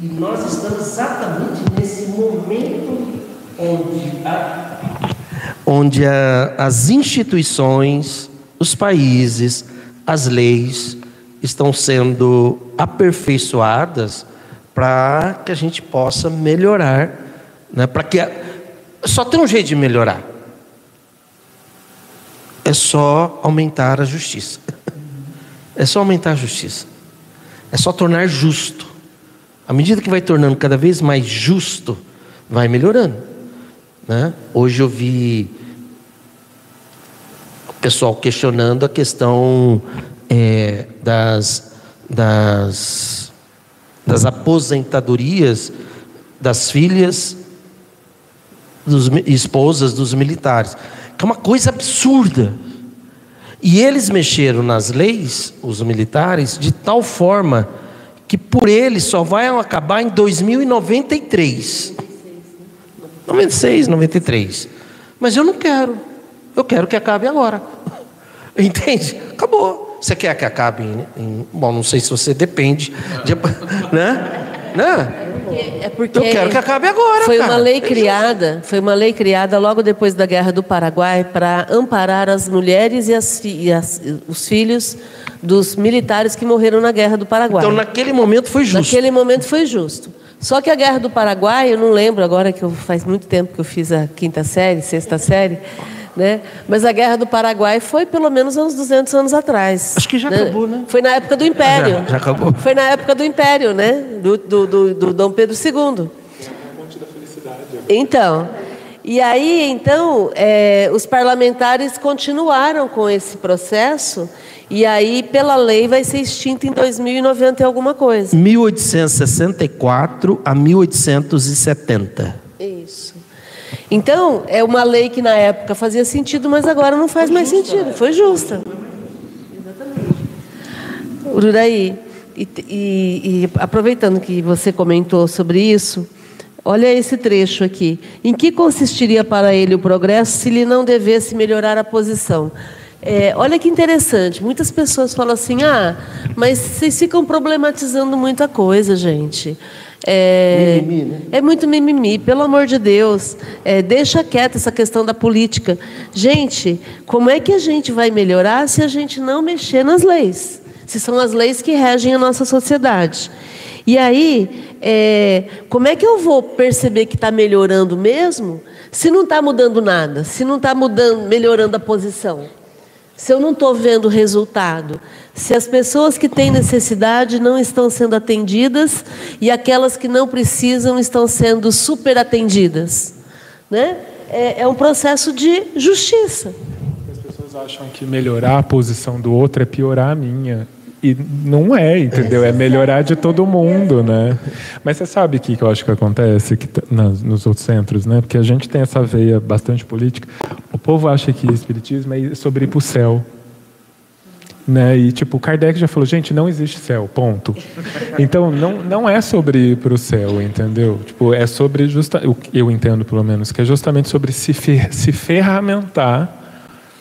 Nós, nós estamos exatamente nesse momento onde, a, onde a, as instituições, os países, as leis estão sendo aperfeiçoadas para que a gente possa melhorar, né? Para que a... só tem um jeito de melhorar. É só aumentar a justiça. [LAUGHS] É só aumentar a justiça. É só tornar justo. À medida que vai tornando cada vez mais justo, vai melhorando. Né? Hoje eu vi o pessoal questionando a questão é, das, das, das aposentadorias das filhas, dos esposas dos militares, que é uma coisa absurda. E eles mexeram nas leis, os militares, de tal forma que por eles só vai acabar em 2093. 96, 93. Mas eu não quero. Eu quero que acabe agora. [LAUGHS] Entende? Acabou. Você quer que acabe em, em, bom, não sei se você depende, de, [LAUGHS] né? né? É porque eu quero que acabe agora. Foi cara. uma lei criada, foi uma lei criada logo depois da Guerra do Paraguai para amparar as mulheres e, as, e as, os filhos dos militares que morreram na Guerra do Paraguai. Então, naquele momento foi justo. Naquele momento foi justo. Só que a Guerra do Paraguai, eu não lembro agora que eu, faz muito tempo que eu fiz a quinta série, sexta série. Né? Mas a Guerra do Paraguai foi pelo menos uns 200 anos atrás. Acho que já né? acabou, né? Foi na época do Império. Já, já acabou. Foi na época do Império, né? Do, do, do, do Dom Pedro II. Então, e aí, então, é, os parlamentares continuaram com esse processo e aí, pela lei, vai ser extinto em 2090 e alguma coisa. 1864 a 1870. Isso. Então, é uma lei que na época fazia sentido, mas agora não faz mais sentido. Foi justa. Exatamente. Uraí, e, e, e aproveitando que você comentou sobre isso, olha esse trecho aqui. Em que consistiria para ele o progresso se ele não devesse melhorar a posição? É, olha que interessante. Muitas pessoas falam assim: ah, mas vocês ficam problematizando muita coisa, gente. É, mimimi, né? é muito mimimi, pelo amor de Deus. É, deixa quieta essa questão da política. Gente, como é que a gente vai melhorar se a gente não mexer nas leis? Se são as leis que regem a nossa sociedade. E aí, é, como é que eu vou perceber que está melhorando mesmo se não está mudando nada, se não está mudando, melhorando a posição? Se eu não estou vendo resultado, se as pessoas que têm necessidade não estão sendo atendidas e aquelas que não precisam estão sendo super atendidas, né? É, é um processo de justiça. As pessoas pessoas acham que melhorar a posição do outro é piorar a minha. E não é, entendeu? É melhorar de todo mundo, né? Mas você sabe o que, que eu acho que acontece que, nas, nos outros centros, né? Porque a gente tem essa veia bastante política. O povo acha que espiritismo é sobre ir para o céu. Né? E tipo, Kardec já falou, gente, não existe céu, ponto. Então não, não é sobre ir para o céu, entendeu? Tipo, é sobre justa, eu entendo pelo menos que é justamente sobre se, fer, se ferramentar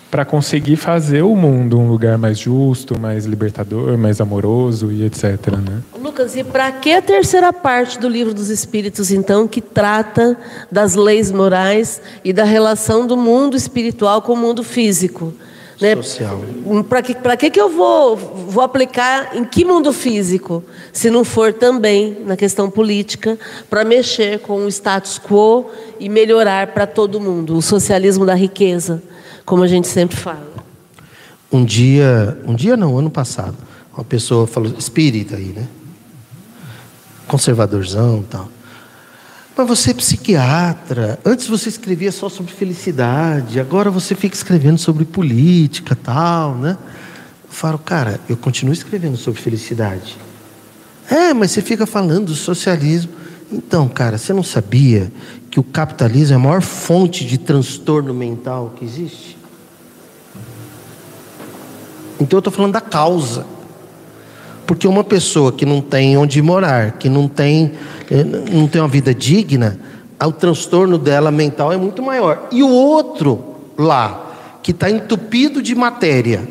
para conseguir fazer o mundo um lugar mais justo, mais libertador, mais amoroso e etc. Né? Lucas, e para que a terceira parte do livro dos Espíritos, então, que trata das leis morais e da relação do mundo espiritual com o mundo físico? Né? Social. Para que, que, que eu vou, vou aplicar em que mundo físico, se não for também na questão política, para mexer com o status quo e melhorar para todo mundo, o socialismo da riqueza, como a gente sempre fala. Um dia, um dia não, ano passado, uma pessoa falou, espírita aí, né? Conservadorzão e tal. Mas você é psiquiatra. Antes você escrevia só sobre felicidade. Agora você fica escrevendo sobre política, tal, né? Eu falo, cara, eu continuo escrevendo sobre felicidade. É, mas você fica falando do socialismo. Então, cara, você não sabia que o capitalismo é a maior fonte de transtorno mental que existe? Então eu estou falando da causa. Porque uma pessoa que não tem onde morar, que não tem, eh, não tem uma vida digna, o transtorno dela mental é muito maior. E o outro lá, que está entupido de matéria,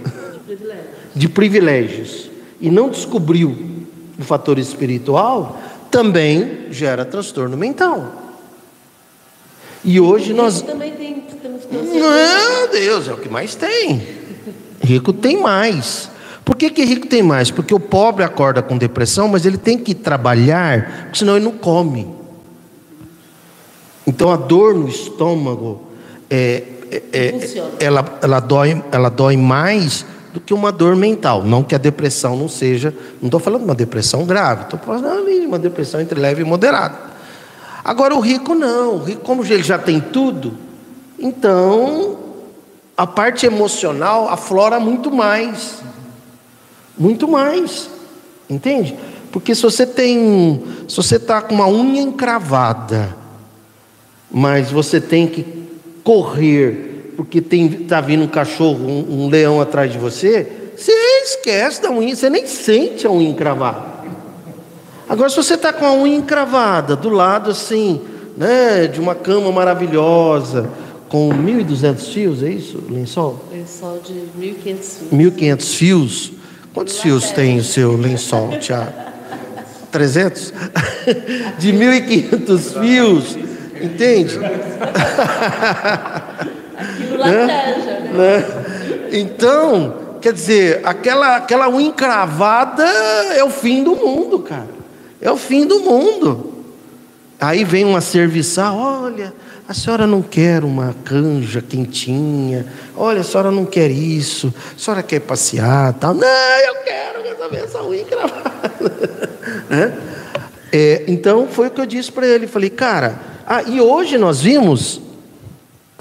[LAUGHS] de privilégios, e não descobriu o fator espiritual, também gera transtorno mental. E hoje nós. Também tem, Meu Deus, é o que mais tem. Rico tem mais. Por que, que rico tem mais? Porque o pobre acorda com depressão, mas ele tem que trabalhar, senão ele não come. Então a dor no estômago é, é, é ela, ela, dói, ela dói mais do que uma dor mental. Não que a depressão não seja, não estou falando de uma depressão grave, estou falando de uma depressão entre leve e moderada. Agora o rico não, o rico, como ele já tem tudo, então a parte emocional aflora muito mais. Muito mais. Entende? Porque se você tem, se você está com uma unha encravada, mas você tem que correr porque está vindo um cachorro, um, um, leão atrás de você, você esquece da unha, você nem sente a unha encravada. Agora, se você está com a unha encravada do lado assim, né, de uma cama maravilhosa, com 1.200 fios, é isso, lençol? Lençol de 1.500 fios. 1.500 fios. Quantos fios tem o seu lençol, Tiago? 300? [LAUGHS] De 1.500 fios, entende? Aquilo lateja, né? né? Então, quer dizer, aquela, aquela unha encravada é o fim do mundo, cara. É o fim do mundo. Aí vem uma serviçal, olha, a senhora não quer uma canja quentinha. Olha, a senhora não quer isso. A senhora quer passear, tal. Não, eu quero essa unha gravada. [LAUGHS] é, então foi o que eu disse para ele. Falei, cara, ah, e hoje nós vimos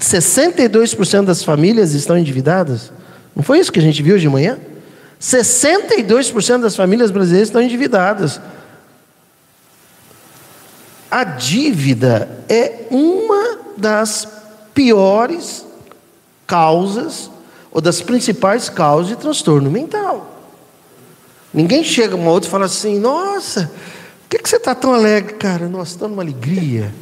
62% das famílias estão endividadas. Não foi isso que a gente viu de manhã? 62% das famílias brasileiras estão endividadas. A dívida é uma das piores causas, ou das principais causas de transtorno mental. Ninguém chega uma outra e fala assim: Nossa, por que, que você está tão alegre, cara? Nossa, estou numa alegria.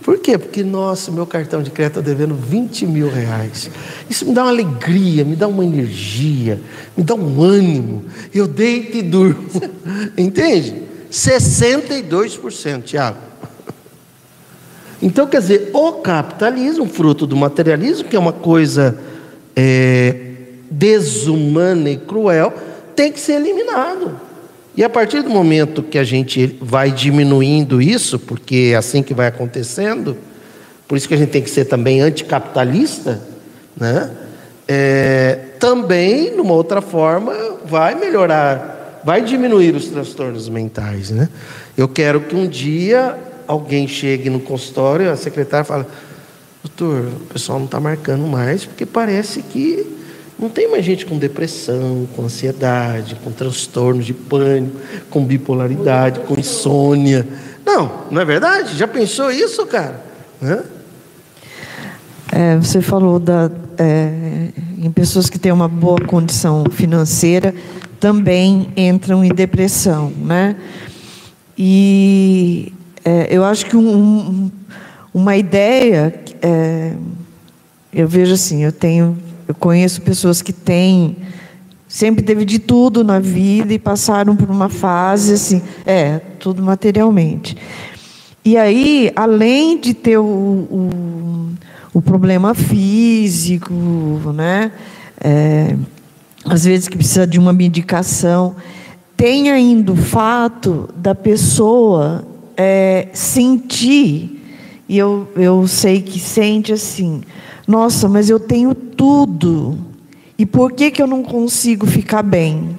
Por quê? Porque, nossa, meu cartão de crédito está devendo 20 mil reais. Isso me dá uma alegria, me dá uma energia, me dá um ânimo. Eu deito e durmo. [LAUGHS] Entende? 62%, Tiago. Então, quer dizer, o capitalismo, fruto do materialismo, que é uma coisa é, desumana e cruel, tem que ser eliminado. E a partir do momento que a gente vai diminuindo isso, porque é assim que vai acontecendo, por isso que a gente tem que ser também anticapitalista, né? É, também, numa outra forma, vai melhorar, vai diminuir os transtornos mentais. Né? Eu quero que um dia alguém chegue no consultório, a secretária fala: Doutor, o pessoal não está marcando mais, porque parece que Não tem mais gente com depressão, com ansiedade, com transtorno de pânico, com bipolaridade, com insônia. Não, não é verdade? Já pensou isso, cara? É, você falou da, é, em pessoas que têm uma boa condição financeira também entram em depressão, né? E é, eu acho que um, uma ideia, é, eu vejo assim, eu tenho eu conheço pessoas que têm sempre teve de tudo na vida e passaram por uma fase assim, é, tudo materialmente. E aí, além de ter o, o, o problema físico, né? É, às vezes que precisa de uma medicação, tem ainda o fato da pessoa é, sentir, e eu, eu sei que sente assim, nossa, mas eu tenho tudo. E por que, que eu não consigo ficar bem?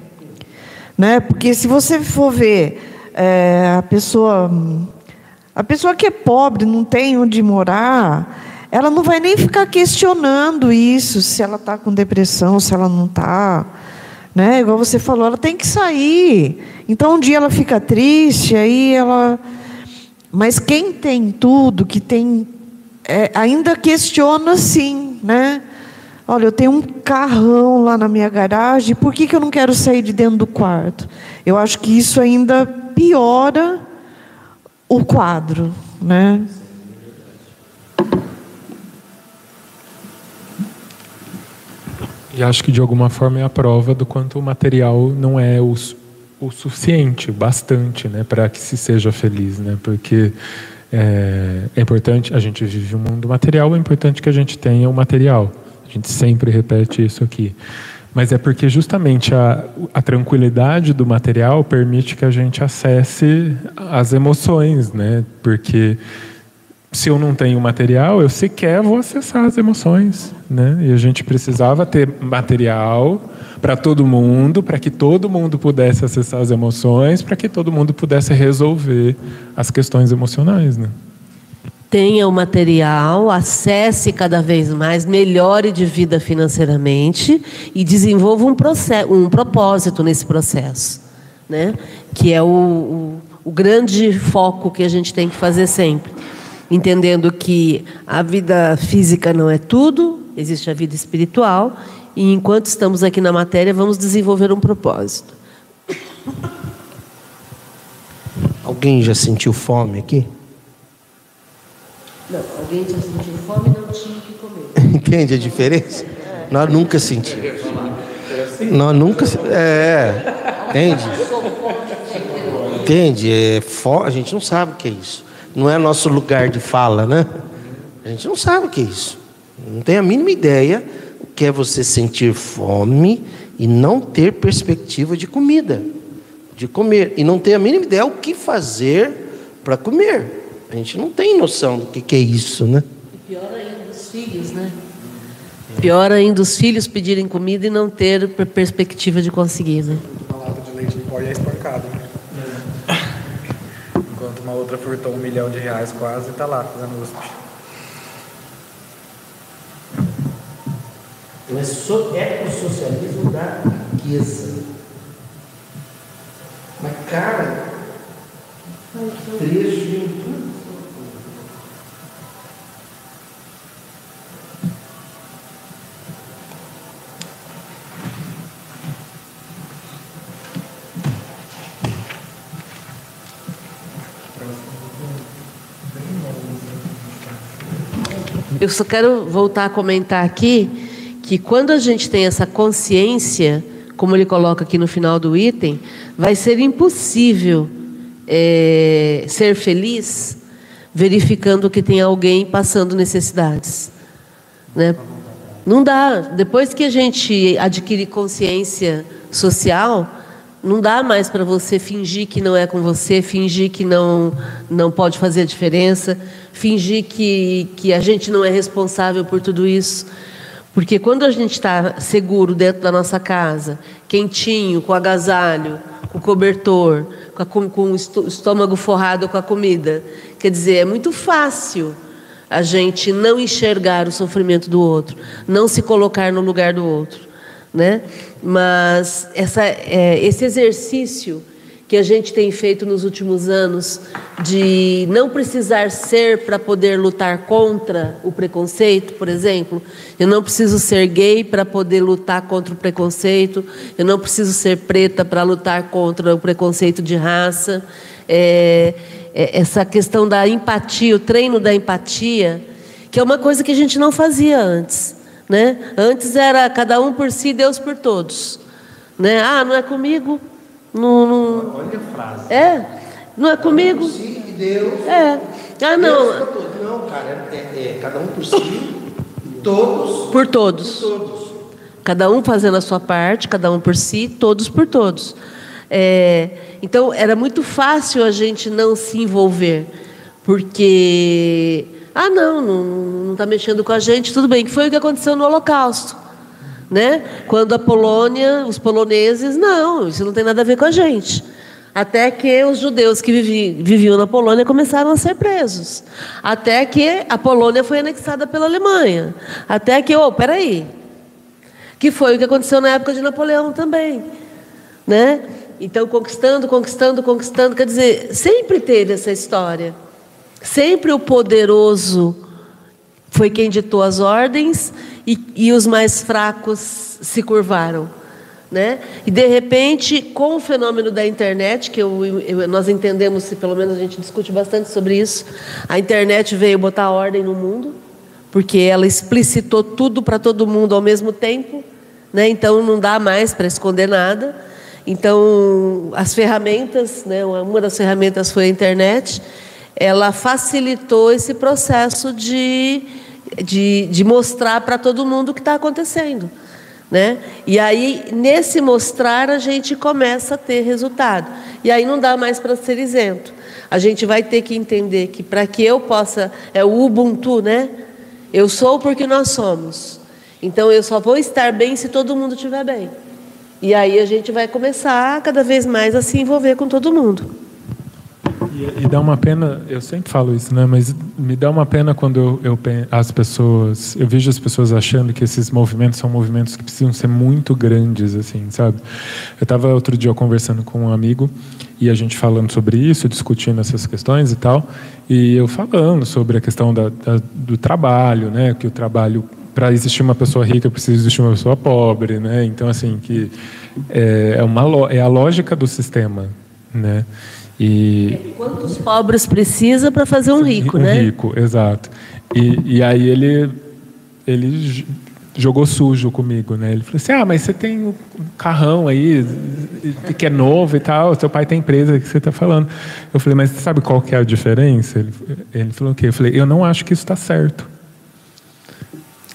Né? Porque se você for ver é, a pessoa, a pessoa que é pobre, não tem onde morar, ela não vai nem ficar questionando isso, se ela está com depressão, se ela não está. Né? Igual você falou, ela tem que sair. Então um dia ela fica triste, aí ela. Mas quem tem tudo, que tem é, ainda questiona sim, né? Olha, eu tenho um carrão lá na minha garagem, por que, que eu não quero sair de dentro do quarto? Eu acho que isso ainda piora o quadro, né? E acho que de alguma forma é a prova do quanto o material não é o, o suficiente, bastante, né, para que se seja feliz, né? Porque é, é, importante, a gente vive um mundo material, é importante que a gente tenha o material. A gente sempre repete isso aqui. Mas é porque justamente a, a tranquilidade do material permite que a gente acesse as emoções, né? Porque se eu não tenho material, eu sequer vou acessar as emoções, né? E a gente precisava ter material para todo mundo, para que todo mundo pudesse acessar as emoções, para que todo mundo pudesse resolver as questões emocionais, né? Tenha o material, acesse cada vez mais, melhore de vida financeiramente e desenvolva um, processo, um propósito nesse processo, né? Que é o, o, o grande foco que a gente tem que fazer sempre entendendo que a vida física não é tudo, existe a vida espiritual e enquanto estamos aqui na matéria, vamos desenvolver um propósito. Alguém já sentiu fome aqui? Não, alguém já sentiu fome e não tinha o que comer. [LAUGHS] Entende a diferença? É. Nós nunca sentimos. Nós nunca. É. Entende? Entende? É, a gente não sabe o que é isso. Não é nosso lugar de fala, né? A gente não sabe o que é isso. Não tem a mínima ideia que é você sentir fome e não ter perspectiva de comida, de comer, e não ter a mínima ideia o que fazer para comer. A gente não tem noção do que, que é isso, né? E pior ainda os filhos, né? Pior ainda os filhos pedirem comida e não ter perspectiva de conseguir, né? Uma lata de leite de pó é espancado, né? Enquanto uma outra furtou um milhão de reais quase e está lá fazendo USP. Então é o socialismo da riqueza. Mas, cara, trecho de Eu só quero voltar a comentar aqui que quando a gente tem essa consciência, como ele coloca aqui no final do item, vai ser impossível é, ser feliz verificando que tem alguém passando necessidades. Né? Não dá. Depois que a gente adquire consciência social, não dá mais para você fingir que não é com você, fingir que não, não pode fazer a diferença, fingir que, que a gente não é responsável por tudo isso. Porque quando a gente está seguro dentro da nossa casa, quentinho, com agasalho, com cobertor, com, com o estômago forrado com a comida, quer dizer, é muito fácil a gente não enxergar o sofrimento do outro, não se colocar no lugar do outro. né? Mas essa, é, esse exercício que a gente tem feito nos últimos anos de não precisar ser para poder lutar contra o preconceito, por exemplo. Eu não preciso ser gay para poder lutar contra o preconceito. Eu não preciso ser preta para lutar contra o preconceito de raça. É, é, essa questão da empatia, o treino da empatia, que é uma coisa que a gente não fazia antes. Né? Antes era cada um por si, Deus por todos. Né? Ah, não é comigo, não, não... Olha a frase. É? Não é comigo? Por si e Deus. É. Ah, não. Deus por todos. Não, cara, é, é cada um por si, todos Por todos. todos. Cada um fazendo a sua parte, cada um por si, todos por todos. É, então, era muito fácil a gente não se envolver, porque, ah, não, não está mexendo com a gente, tudo bem, que foi o que aconteceu no Holocausto. Né? Quando a Polônia, os poloneses, não, isso não tem nada a ver com a gente. Até que os judeus que vivi, viviam na Polônia começaram a ser presos. Até que a Polônia foi anexada pela Alemanha. Até que, oh, peraí. Que foi o que aconteceu na época de Napoleão também. Né? Então, conquistando, conquistando, conquistando. Quer dizer, sempre teve essa história. Sempre o poderoso foi quem ditou as ordens e, e os mais fracos se curvaram. Né? E de repente, com o fenômeno da internet, que eu, eu, nós entendemos, pelo menos a gente discute bastante sobre isso, a internet veio botar ordem no mundo, porque ela explicitou tudo para todo mundo ao mesmo tempo, né? então não dá mais para esconder nada. Então, as ferramentas, né? uma das ferramentas foi a internet, ela facilitou esse processo de de, de mostrar para todo mundo o que está acontecendo. Né? E aí, nesse mostrar, a gente começa a ter resultado. E aí não dá mais para ser isento. A gente vai ter que entender que para que eu possa. É o Ubuntu, né? Eu sou porque nós somos. Então eu só vou estar bem se todo mundo estiver bem. E aí a gente vai começar cada vez mais a se envolver com todo mundo. E, dá uma pena, eu sempre falo isso, né? Mas me dá uma pena quando eu, eu, as pessoas, eu vejo as pessoas achando que esses movimentos são movimentos que precisam ser muito grandes, assim, sabe? Eu estava outro dia conversando com um amigo e a gente falando sobre isso, discutindo essas questões e tal, e eu falando sobre a questão da, da, do trabalho, né? Que o trabalho para existir uma pessoa rica precisa existir uma pessoa pobre, né? Então assim que é, é uma é a lógica do sistema, né? E quantos pobres precisa para fazer um rico, um né? rico, exato. E, e aí ele ele jogou sujo comigo, né? Ele falou assim: "Ah, mas você tem um carrão aí que é novo e tal, seu pai tem empresa que você está falando". Eu falei: "Mas você sabe qual que é a diferença?" Ele, ele falou o quê? Eu falei: "Eu não acho que isso está certo".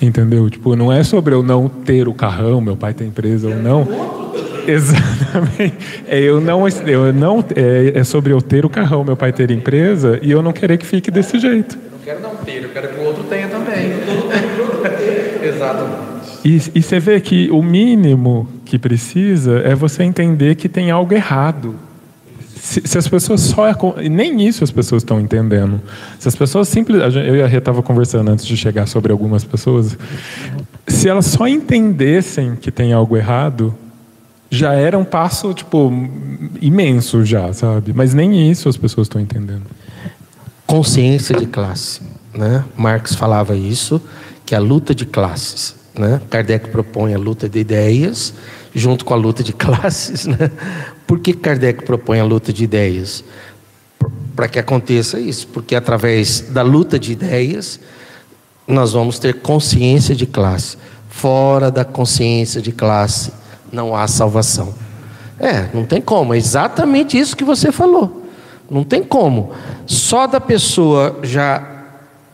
Entendeu? Tipo, não é sobre eu não ter o carrão, meu pai tem empresa ou não. [LAUGHS] Exatamente. É, eu não, eu não é, é, sobre eu ter o carrão, meu pai ter empresa e eu não querer que fique desse jeito. Eu não quero não ter, eu quero que o outro tenha também. [LAUGHS] Exatamente. E, e você vê que o mínimo que precisa é você entender que tem algo errado. Se, se, as pessoas só. Nem isso as pessoas estão entendendo. Se as pessoas simplesmente. Eu e a Rê estava conversando antes de chegar sobre algumas pessoas. Se elas só entendessem que tem algo errado, já era um passo, tipo, imenso já, sabe? Mas nem isso as pessoas estão entendendo. Consciência de classe, né? Marx falava isso, que a luta de classes, né? Kardec propõe a luta de ideias junto com a luta de [LAUGHS] classes, né? Por que Kardec propõe a luta de ideias? Para que aconteça isso, porque através da luta de ideias nós vamos ter consciência de classe. Fora da consciência de classe não há salvação. É, não tem como, é exatamente isso que você falou. Não tem como. Só da pessoa já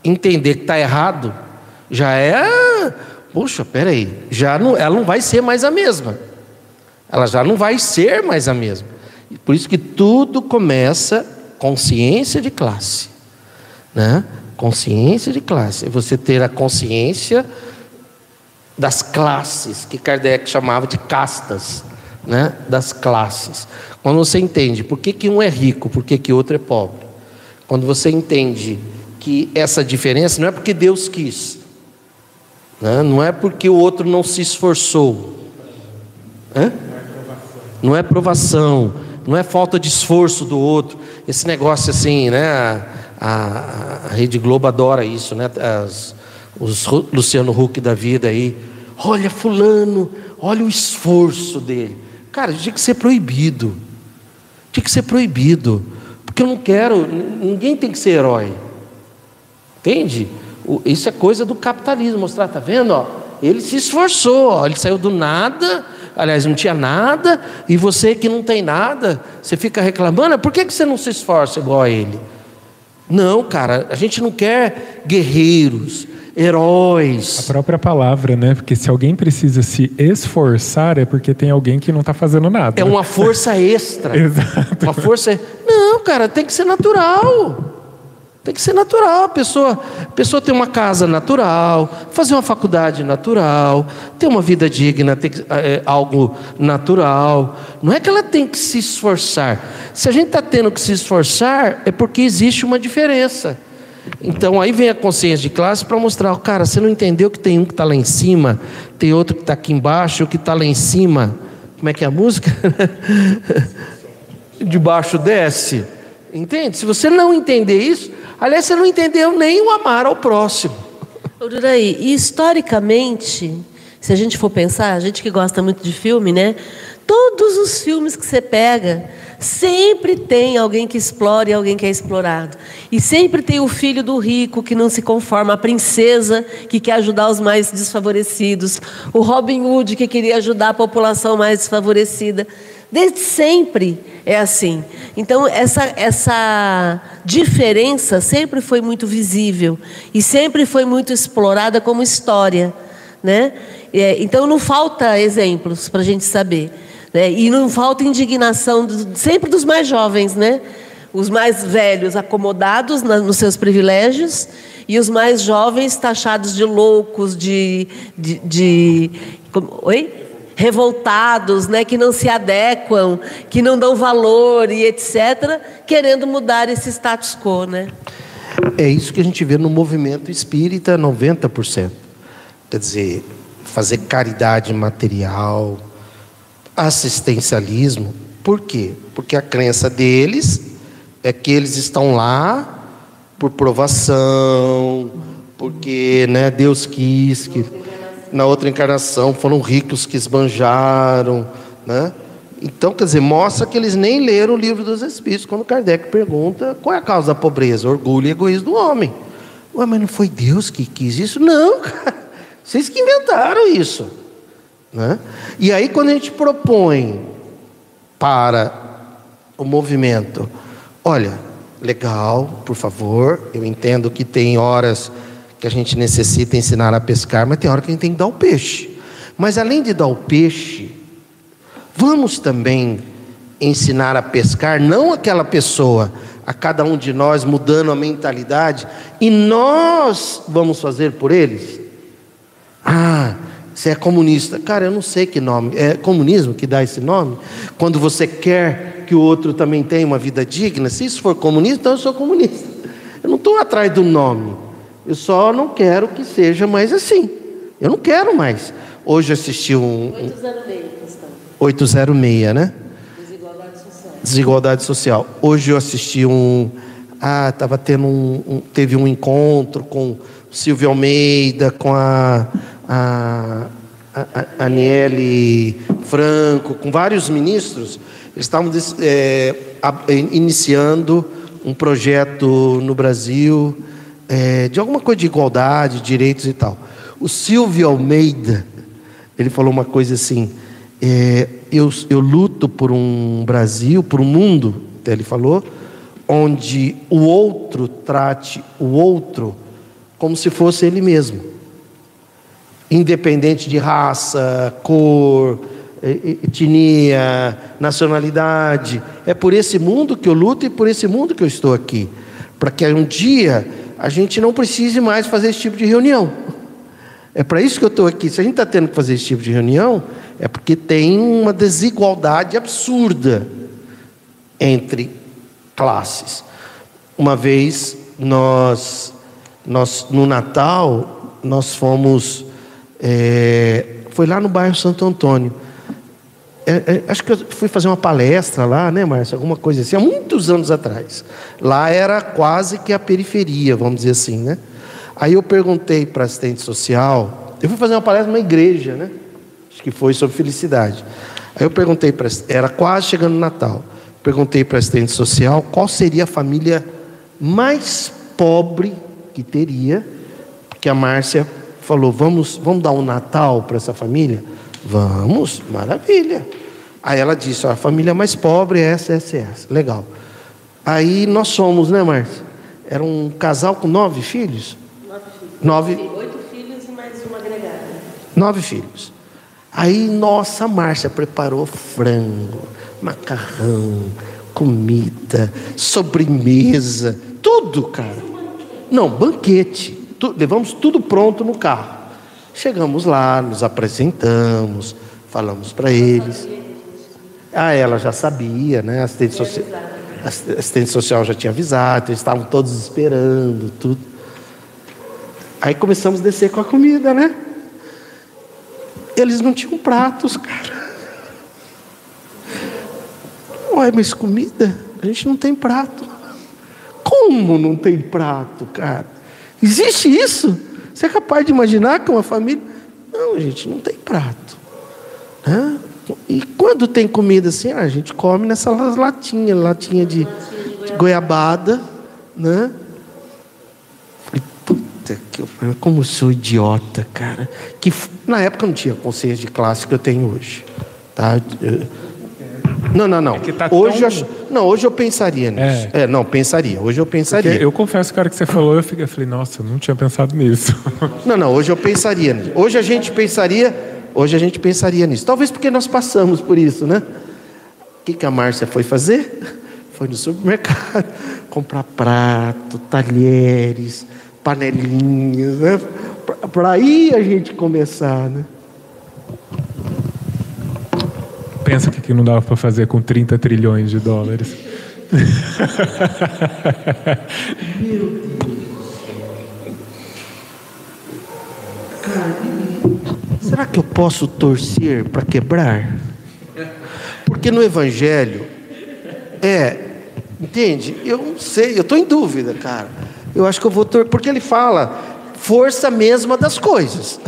entender que está errado, já é. Poxa, peraí, já não, ela não vai ser mais a mesma. Ela já não vai ser mais a mesma. Por isso que tudo começa consciência de classe. Né? Consciência de classe. É você ter a consciência das classes, que Kardec chamava de castas, né? das classes. Quando você entende por que, que um é rico, por que, que outro é pobre, quando você entende que essa diferença não é porque Deus quis, né? não é porque o outro não se esforçou, Hã? Não é provação, não é falta de esforço do outro. Esse negócio assim, né? A, a, a Rede Globo adora isso, né? As, os Luciano Huck da vida aí. Olha, Fulano, olha o esforço dele. Cara, tinha que ser proibido. Tinha que ser proibido. Porque eu não quero, ninguém tem que ser herói. Entende? Isso é coisa do capitalismo. Mostrar, tá vendo? Ó, ele se esforçou, ó, ele saiu do nada, aliás, não tinha nada, e você que não tem nada, você fica reclamando, por que, que você não se esforça igual a ele? Não, cara, a gente não quer guerreiros, heróis. A própria palavra, né? Porque se alguém precisa se esforçar, é porque tem alguém que não está fazendo nada. É uma força extra. [LAUGHS] Exato. Uma força. Não, cara, tem que ser natural. Tem que ser natural. A pessoa, a pessoa tem uma casa natural, fazer uma faculdade natural, ter uma vida digna, ter é, algo natural. Não é que ela tem que se esforçar. Se a gente está tendo que se esforçar, é porque existe uma diferença. Então aí vem a consciência de classe para mostrar, cara, você não entendeu que tem um que está lá em cima, tem outro que está aqui embaixo, o que está lá em cima. Como é que é a música? [LAUGHS] de baixo desce. Entende? Se você não entender isso, aliás, você não entendeu nem o amar ao próximo. Uraí, e historicamente, se a gente for pensar, a gente que gosta muito de filme, né? Todos os filmes que você pega, sempre tem alguém que explora e alguém que é explorado. E sempre tem o filho do rico que não se conforma, a princesa que quer ajudar os mais desfavorecidos, o Robin Hood que queria ajudar a população mais desfavorecida. Desde sempre é assim. Então, essa, essa diferença sempre foi muito visível e sempre foi muito explorada como história. Né? É, então, não falta exemplos para a gente saber. Né? E não falta indignação sempre dos mais jovens, né? Os mais velhos acomodados na, nos seus privilégios e os mais jovens taxados de loucos, de. de, de como, oi? revoltados, né, que não se adequam, que não dão valor e etc., querendo mudar esse status quo, né? É isso que a gente vê no movimento espírita, 90%. Quer dizer, fazer caridade material, assistencialismo. Por quê? Porque a crença deles é que eles estão lá por provação, porque né, Deus quis que na outra encarnação foram ricos que esbanjaram, né? Então, quer dizer, mostra que eles nem leram o livro dos Espíritos. Quando Kardec pergunta qual é a causa da pobreza, orgulho e egoísmo do homem. Ué, mas não foi Deus que quis isso? Não, [LAUGHS] cara. Vocês que inventaram isso. Né? E aí, quando a gente propõe para o movimento, olha, legal, por favor, eu entendo que tem horas que a gente necessita ensinar a pescar, mas tem hora que a gente tem que dar o peixe. Mas além de dar o peixe, vamos também ensinar a pescar, não aquela pessoa, a cada um de nós mudando a mentalidade, e nós vamos fazer por eles? Ah, você é comunista. Cara, eu não sei que nome. É comunismo que dá esse nome? Quando você quer que o outro também tenha uma vida digna, se isso for comunista, então eu sou comunista. Eu não estou atrás do nome. Eu só não quero que seja mais assim. Eu não quero mais. Hoje assisti um. 806, 806, né? Desigualdade social. Desigualdade social. Hoje eu assisti um. Ah, estava tendo um, um, Teve um encontro com Silvio Almeida, com a. a, a, a Aniele Franco, com vários ministros. Eles estavam é, iniciando um projeto no Brasil é, de alguma coisa de igualdade, direitos e tal. O Silvio Almeida, ele falou uma coisa assim: é, eu, eu luto por um Brasil, por um mundo, ele falou, onde o outro trate o outro como se fosse ele mesmo, independente de raça, cor, etnia, nacionalidade. É por esse mundo que eu luto e por esse mundo que eu estou aqui, para que um dia a gente não precise mais fazer esse tipo de reunião. É para isso que eu estou aqui. Se a gente está tendo que fazer esse tipo de reunião, é porque tem uma desigualdade absurda entre classes. Uma vez nós, nós no Natal, nós fomos, é, foi lá no bairro Santo Antônio. É, é, acho que eu fui fazer uma palestra lá, né, Márcia? Alguma coisa assim, há muitos anos atrás. Lá era quase que a periferia, vamos dizer assim, né? Aí eu perguntei para assistente social, eu fui fazer uma palestra numa igreja, né? Acho que foi sobre felicidade. Aí eu perguntei para, era quase chegando no Natal. Perguntei para assistente social qual seria a família mais pobre que teria, porque a Márcia falou: vamos, vamos dar um Natal para essa família? Vamos, maravilha. Aí ela disse: ó, a família mais pobre é essa, essa, essa. Legal. Aí nós somos, né, Márcia? Era um casal com nove filhos? Nove filhos. Nove. Oito filhos e mais uma agregada. Nove filhos. Aí, nossa, a Márcia preparou frango, macarrão, comida, sobremesa, tudo, cara. Não, banquete. Tu, levamos tudo pronto no carro. Chegamos lá, nos apresentamos, falamos para eles. Ah, ela já sabia, né? A assistente, social, assistente social já tinha avisado, eles estavam todos esperando, tudo. Aí começamos a descer com a comida, né? Eles não tinham pratos, cara. Ué, mas comida? A gente não tem prato. Como não tem prato, cara? Existe isso? Você é capaz de imaginar que uma família. Não, gente, não tem prato. Né? E quando tem comida assim, a gente come nessas latinhas, latinha de, de goiabada, né? Puta que eu, como eu sou idiota, cara. Que na época não tinha consciência de classe que eu tenho hoje. Tá? Não, não, não. É tá hoje, tão... eu, não, hoje eu pensaria nisso. É. é. não, pensaria. Hoje eu pensaria. Porque eu confesso, cara, que você falou, eu, fiquei, eu falei, nossa, eu não tinha pensado nisso. [LAUGHS] Não, não, hoje eu pensaria nisso. Hoje a gente pensaria, hoje a gente pensaria nisso. Talvez porque nós passamos por isso, né? O que, que a Márcia foi fazer? [LAUGHS] Foi no supermercado [LAUGHS] comprar prato, talheres, panelinhas, né? Para aí a gente começar, né? Pensa que não dava para fazer com 30 trilhões de dólares. Será que eu posso torcer para quebrar? Porque no Evangelho é, entende? Eu não sei, eu estou em dúvida, cara. Eu acho que eu vou torcer, porque ele fala força mesma das coisas.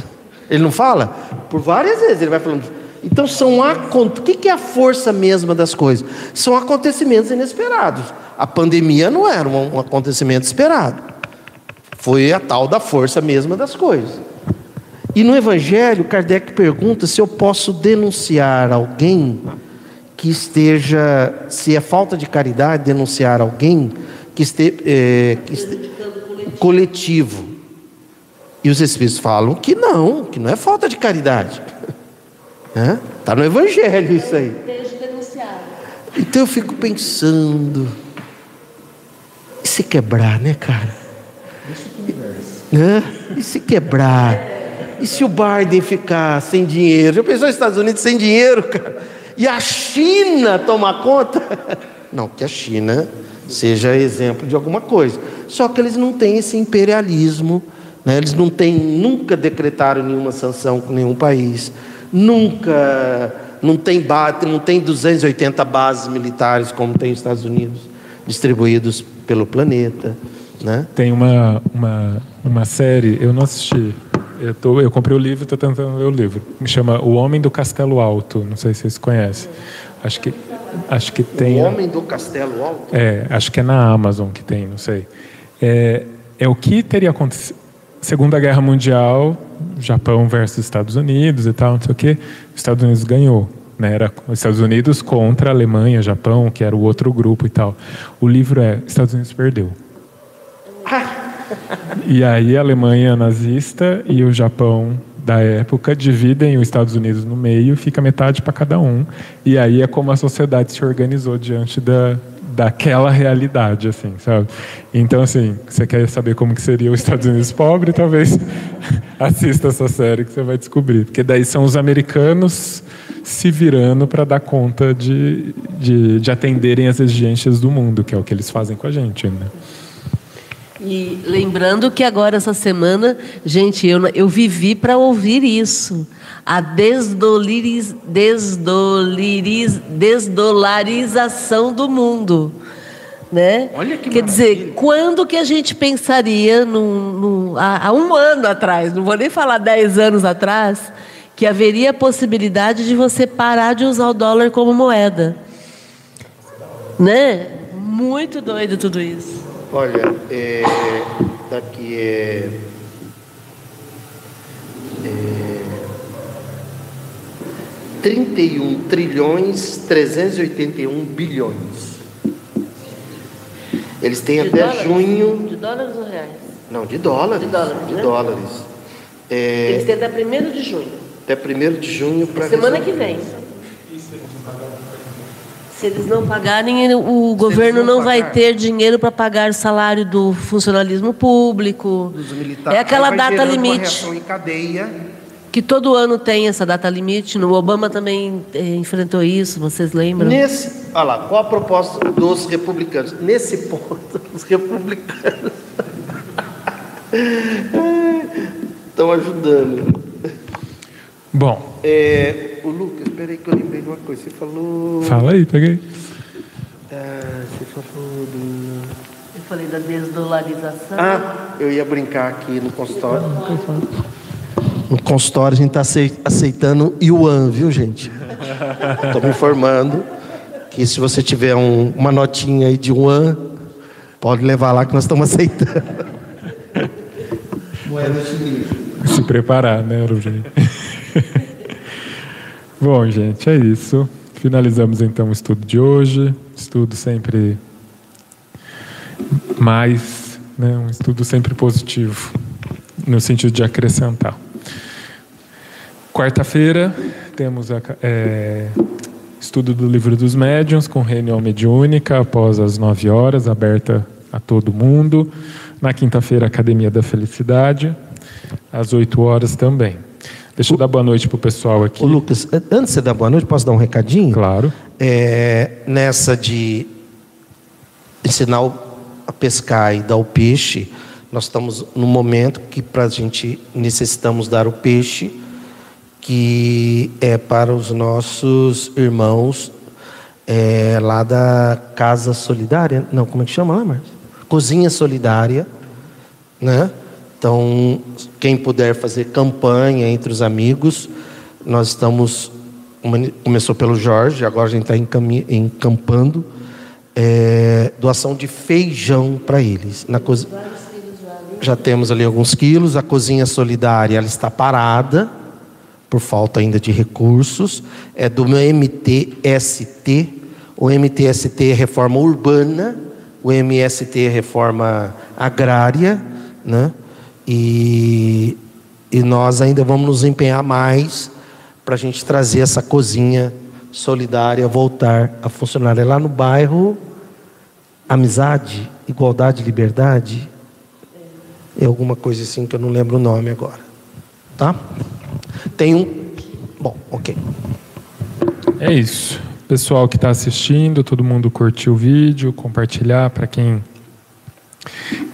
Ele não fala? Por várias vezes ele vai falando. Então são o que é a força mesma das coisas? São acontecimentos inesperados. A pandemia não era um acontecimento esperado. Foi a tal da força mesma das coisas. E no Evangelho, Kardec pergunta se eu posso denunciar alguém que esteja, se é falta de caridade, denunciar alguém que esteja, é, que esteja coletivo. E os Espíritos falam que não, que não é falta de caridade. Está no Evangelho isso aí. Então eu fico pensando. E se quebrar, né, cara? E se quebrar? E se o Biden ficar sem dinheiro? Já pensou nos Estados Unidos sem dinheiro, cara? E a China tomar conta? Não, que a China seja exemplo de alguma coisa. Só que eles não têm esse imperialismo, né? eles não têm, nunca decretaram nenhuma sanção com nenhum país, nunca, não tem, não tem 280 bases militares como tem os Estados Unidos, distribuídos pelo planeta. Né? Tem uma, uma, uma série, eu não assisti, eu, tô, eu comprei o livro, estou tentando ler o livro. Me chama O Homem do Castelo Alto. Não sei se vocês conhecem. Acho que, acho que tem. O Homem do Castelo Alto? É, acho que é na Amazon que tem, não sei. É, é o que teria acontecido. Segunda Guerra Mundial, Japão versus Estados Unidos e tal, não sei o quê. Os Estados Unidos ganhou. Né? Era os Estados Unidos contra a Alemanha, Japão, que era o outro grupo e tal. O livro é Estados Unidos perdeu. E aí a Alemanha nazista e o Japão da época dividem os Estados Unidos no meio, fica metade para cada um. E aí é como a sociedade se organizou diante da, daquela realidade, assim, sabe? Então, assim, você quer saber como que seria os Estados Unidos pobre, talvez [LAUGHS] assista essa série que você vai descobrir, porque daí são os americanos se virando para dar conta de, de, de, atenderem as exigências do mundo, que é o que eles fazem com a gente, né? E lembrando que agora, essa semana, gente, eu, eu vivi para ouvir isso. A desdolarização do mundo. Né? Olha que Quer dizer, quando que a gente pensaria, num, num, há, há um ano atrás, não vou nem falar dez anos atrás, que haveria a possibilidade de você parar de usar o dólar como moeda? Né? Muito doido tudo isso. Olha, é, daqui é, é 31 trilhões 381 bilhões. Eles têm De até dólares? junho. De dólares ou reais? Não, de dólares. De dólares, de né? dólares. É, Eles têm até 1 de junho. até 1 de junho para. Semana que vem. Se eles não pagarem, o governo não não vai pagar. ter dinheiro para pagar o salário do funcionalismo público. Dos militares. É aquela data uma limite reação em cadeia. que todo ano tem essa data limite. No Obama também eh, enfrentou isso, vocês lembram? Nesse, olha lá, qual a proposta dos republicanos? Nesse ponto, [LAUGHS] os republicanos [LAUGHS] estão ajudando. Bom, É, o Lucas, espera aí que eu lembrei de uma coisa. Você falou. fala aí, peguei. Ah, você falou do. Eu falei da desdolarização. Ah, eu ia brincar aqui no consultório. No consultório a gente está aceitando Yuan, viu, gente? [LAUGHS] Estou me informando que se você tiver um- uma notinha aí de Yuan, pode levar lá que nós estamos aceitando. Moeda chinesa. Se preparar, né, Rogério? [LAUGHS] Bom, gente, é isso. Finalizamos então o estudo de hoje. Estudo sempre mais, né, um estudo sempre positivo, no sentido de acrescentar. Quarta-feira temos a, é, estudo do livro dos médiuns com reunião mediúnica após as nove horas, aberta a todo mundo. Na quinta-feira, Academia da Felicidade, às oito horas também. Deixa eu dar boa noite para o pessoal aqui. Ô, Lucas, antes de você dar boa noite, posso dar um recadinho? Claro. É, nessa de ensinar o- a pescar e dar o peixe, nós estamos no momento que para a gente necessitamos dar o peixe, que é para os nossos irmãos é, lá da Casa Solidária, não, como é que chama lá, Marcos? Cozinha Solidária, né? Então, quem puder fazer campanha entre os amigos, nós estamos come- começou pelo Jorge, agora a gente está encampando é, doação de feijão para eles. Na Já temos ali alguns quilos. A cozinha solidária ela está parada por falta ainda de recursos. É do MTST. O MTST é reforma urbana, o MST é reforma agrária, né? E, e nós ainda vamos nos empenhar mais para a gente trazer essa cozinha solidária voltar a funcionar. É lá no bairro Amizade, Igualdade, Liberdade. É alguma coisa assim que eu não lembro o nome agora. Tá? Tem um. Bom, ok. É isso. Pessoal que está assistindo, todo mundo curtir o vídeo, compartilhar para quem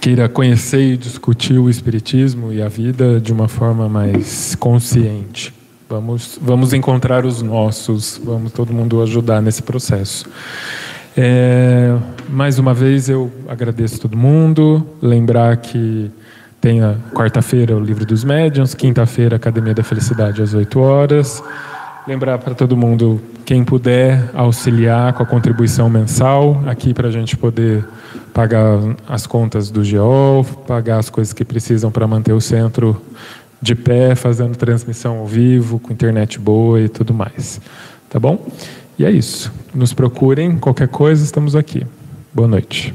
queira conhecer e discutir o Espiritismo e a vida de uma forma mais consciente. Vamos, vamos encontrar os nossos, vamos todo mundo ajudar nesse processo. É, mais uma vez eu agradeço todo mundo, lembrar que tem a quarta-feira o Livro dos Médiuns, quinta-feira Academia da Felicidade às 8 horas. Lembrar para todo mundo, quem puder auxiliar com a contribuição mensal, aqui para a gente poder pagar as contas do GEOL, pagar as coisas que precisam para manter o centro de pé, fazendo transmissão ao vivo, com internet boa e tudo mais. Tá bom? E é isso. Nos procurem, qualquer coisa, estamos aqui. Boa noite.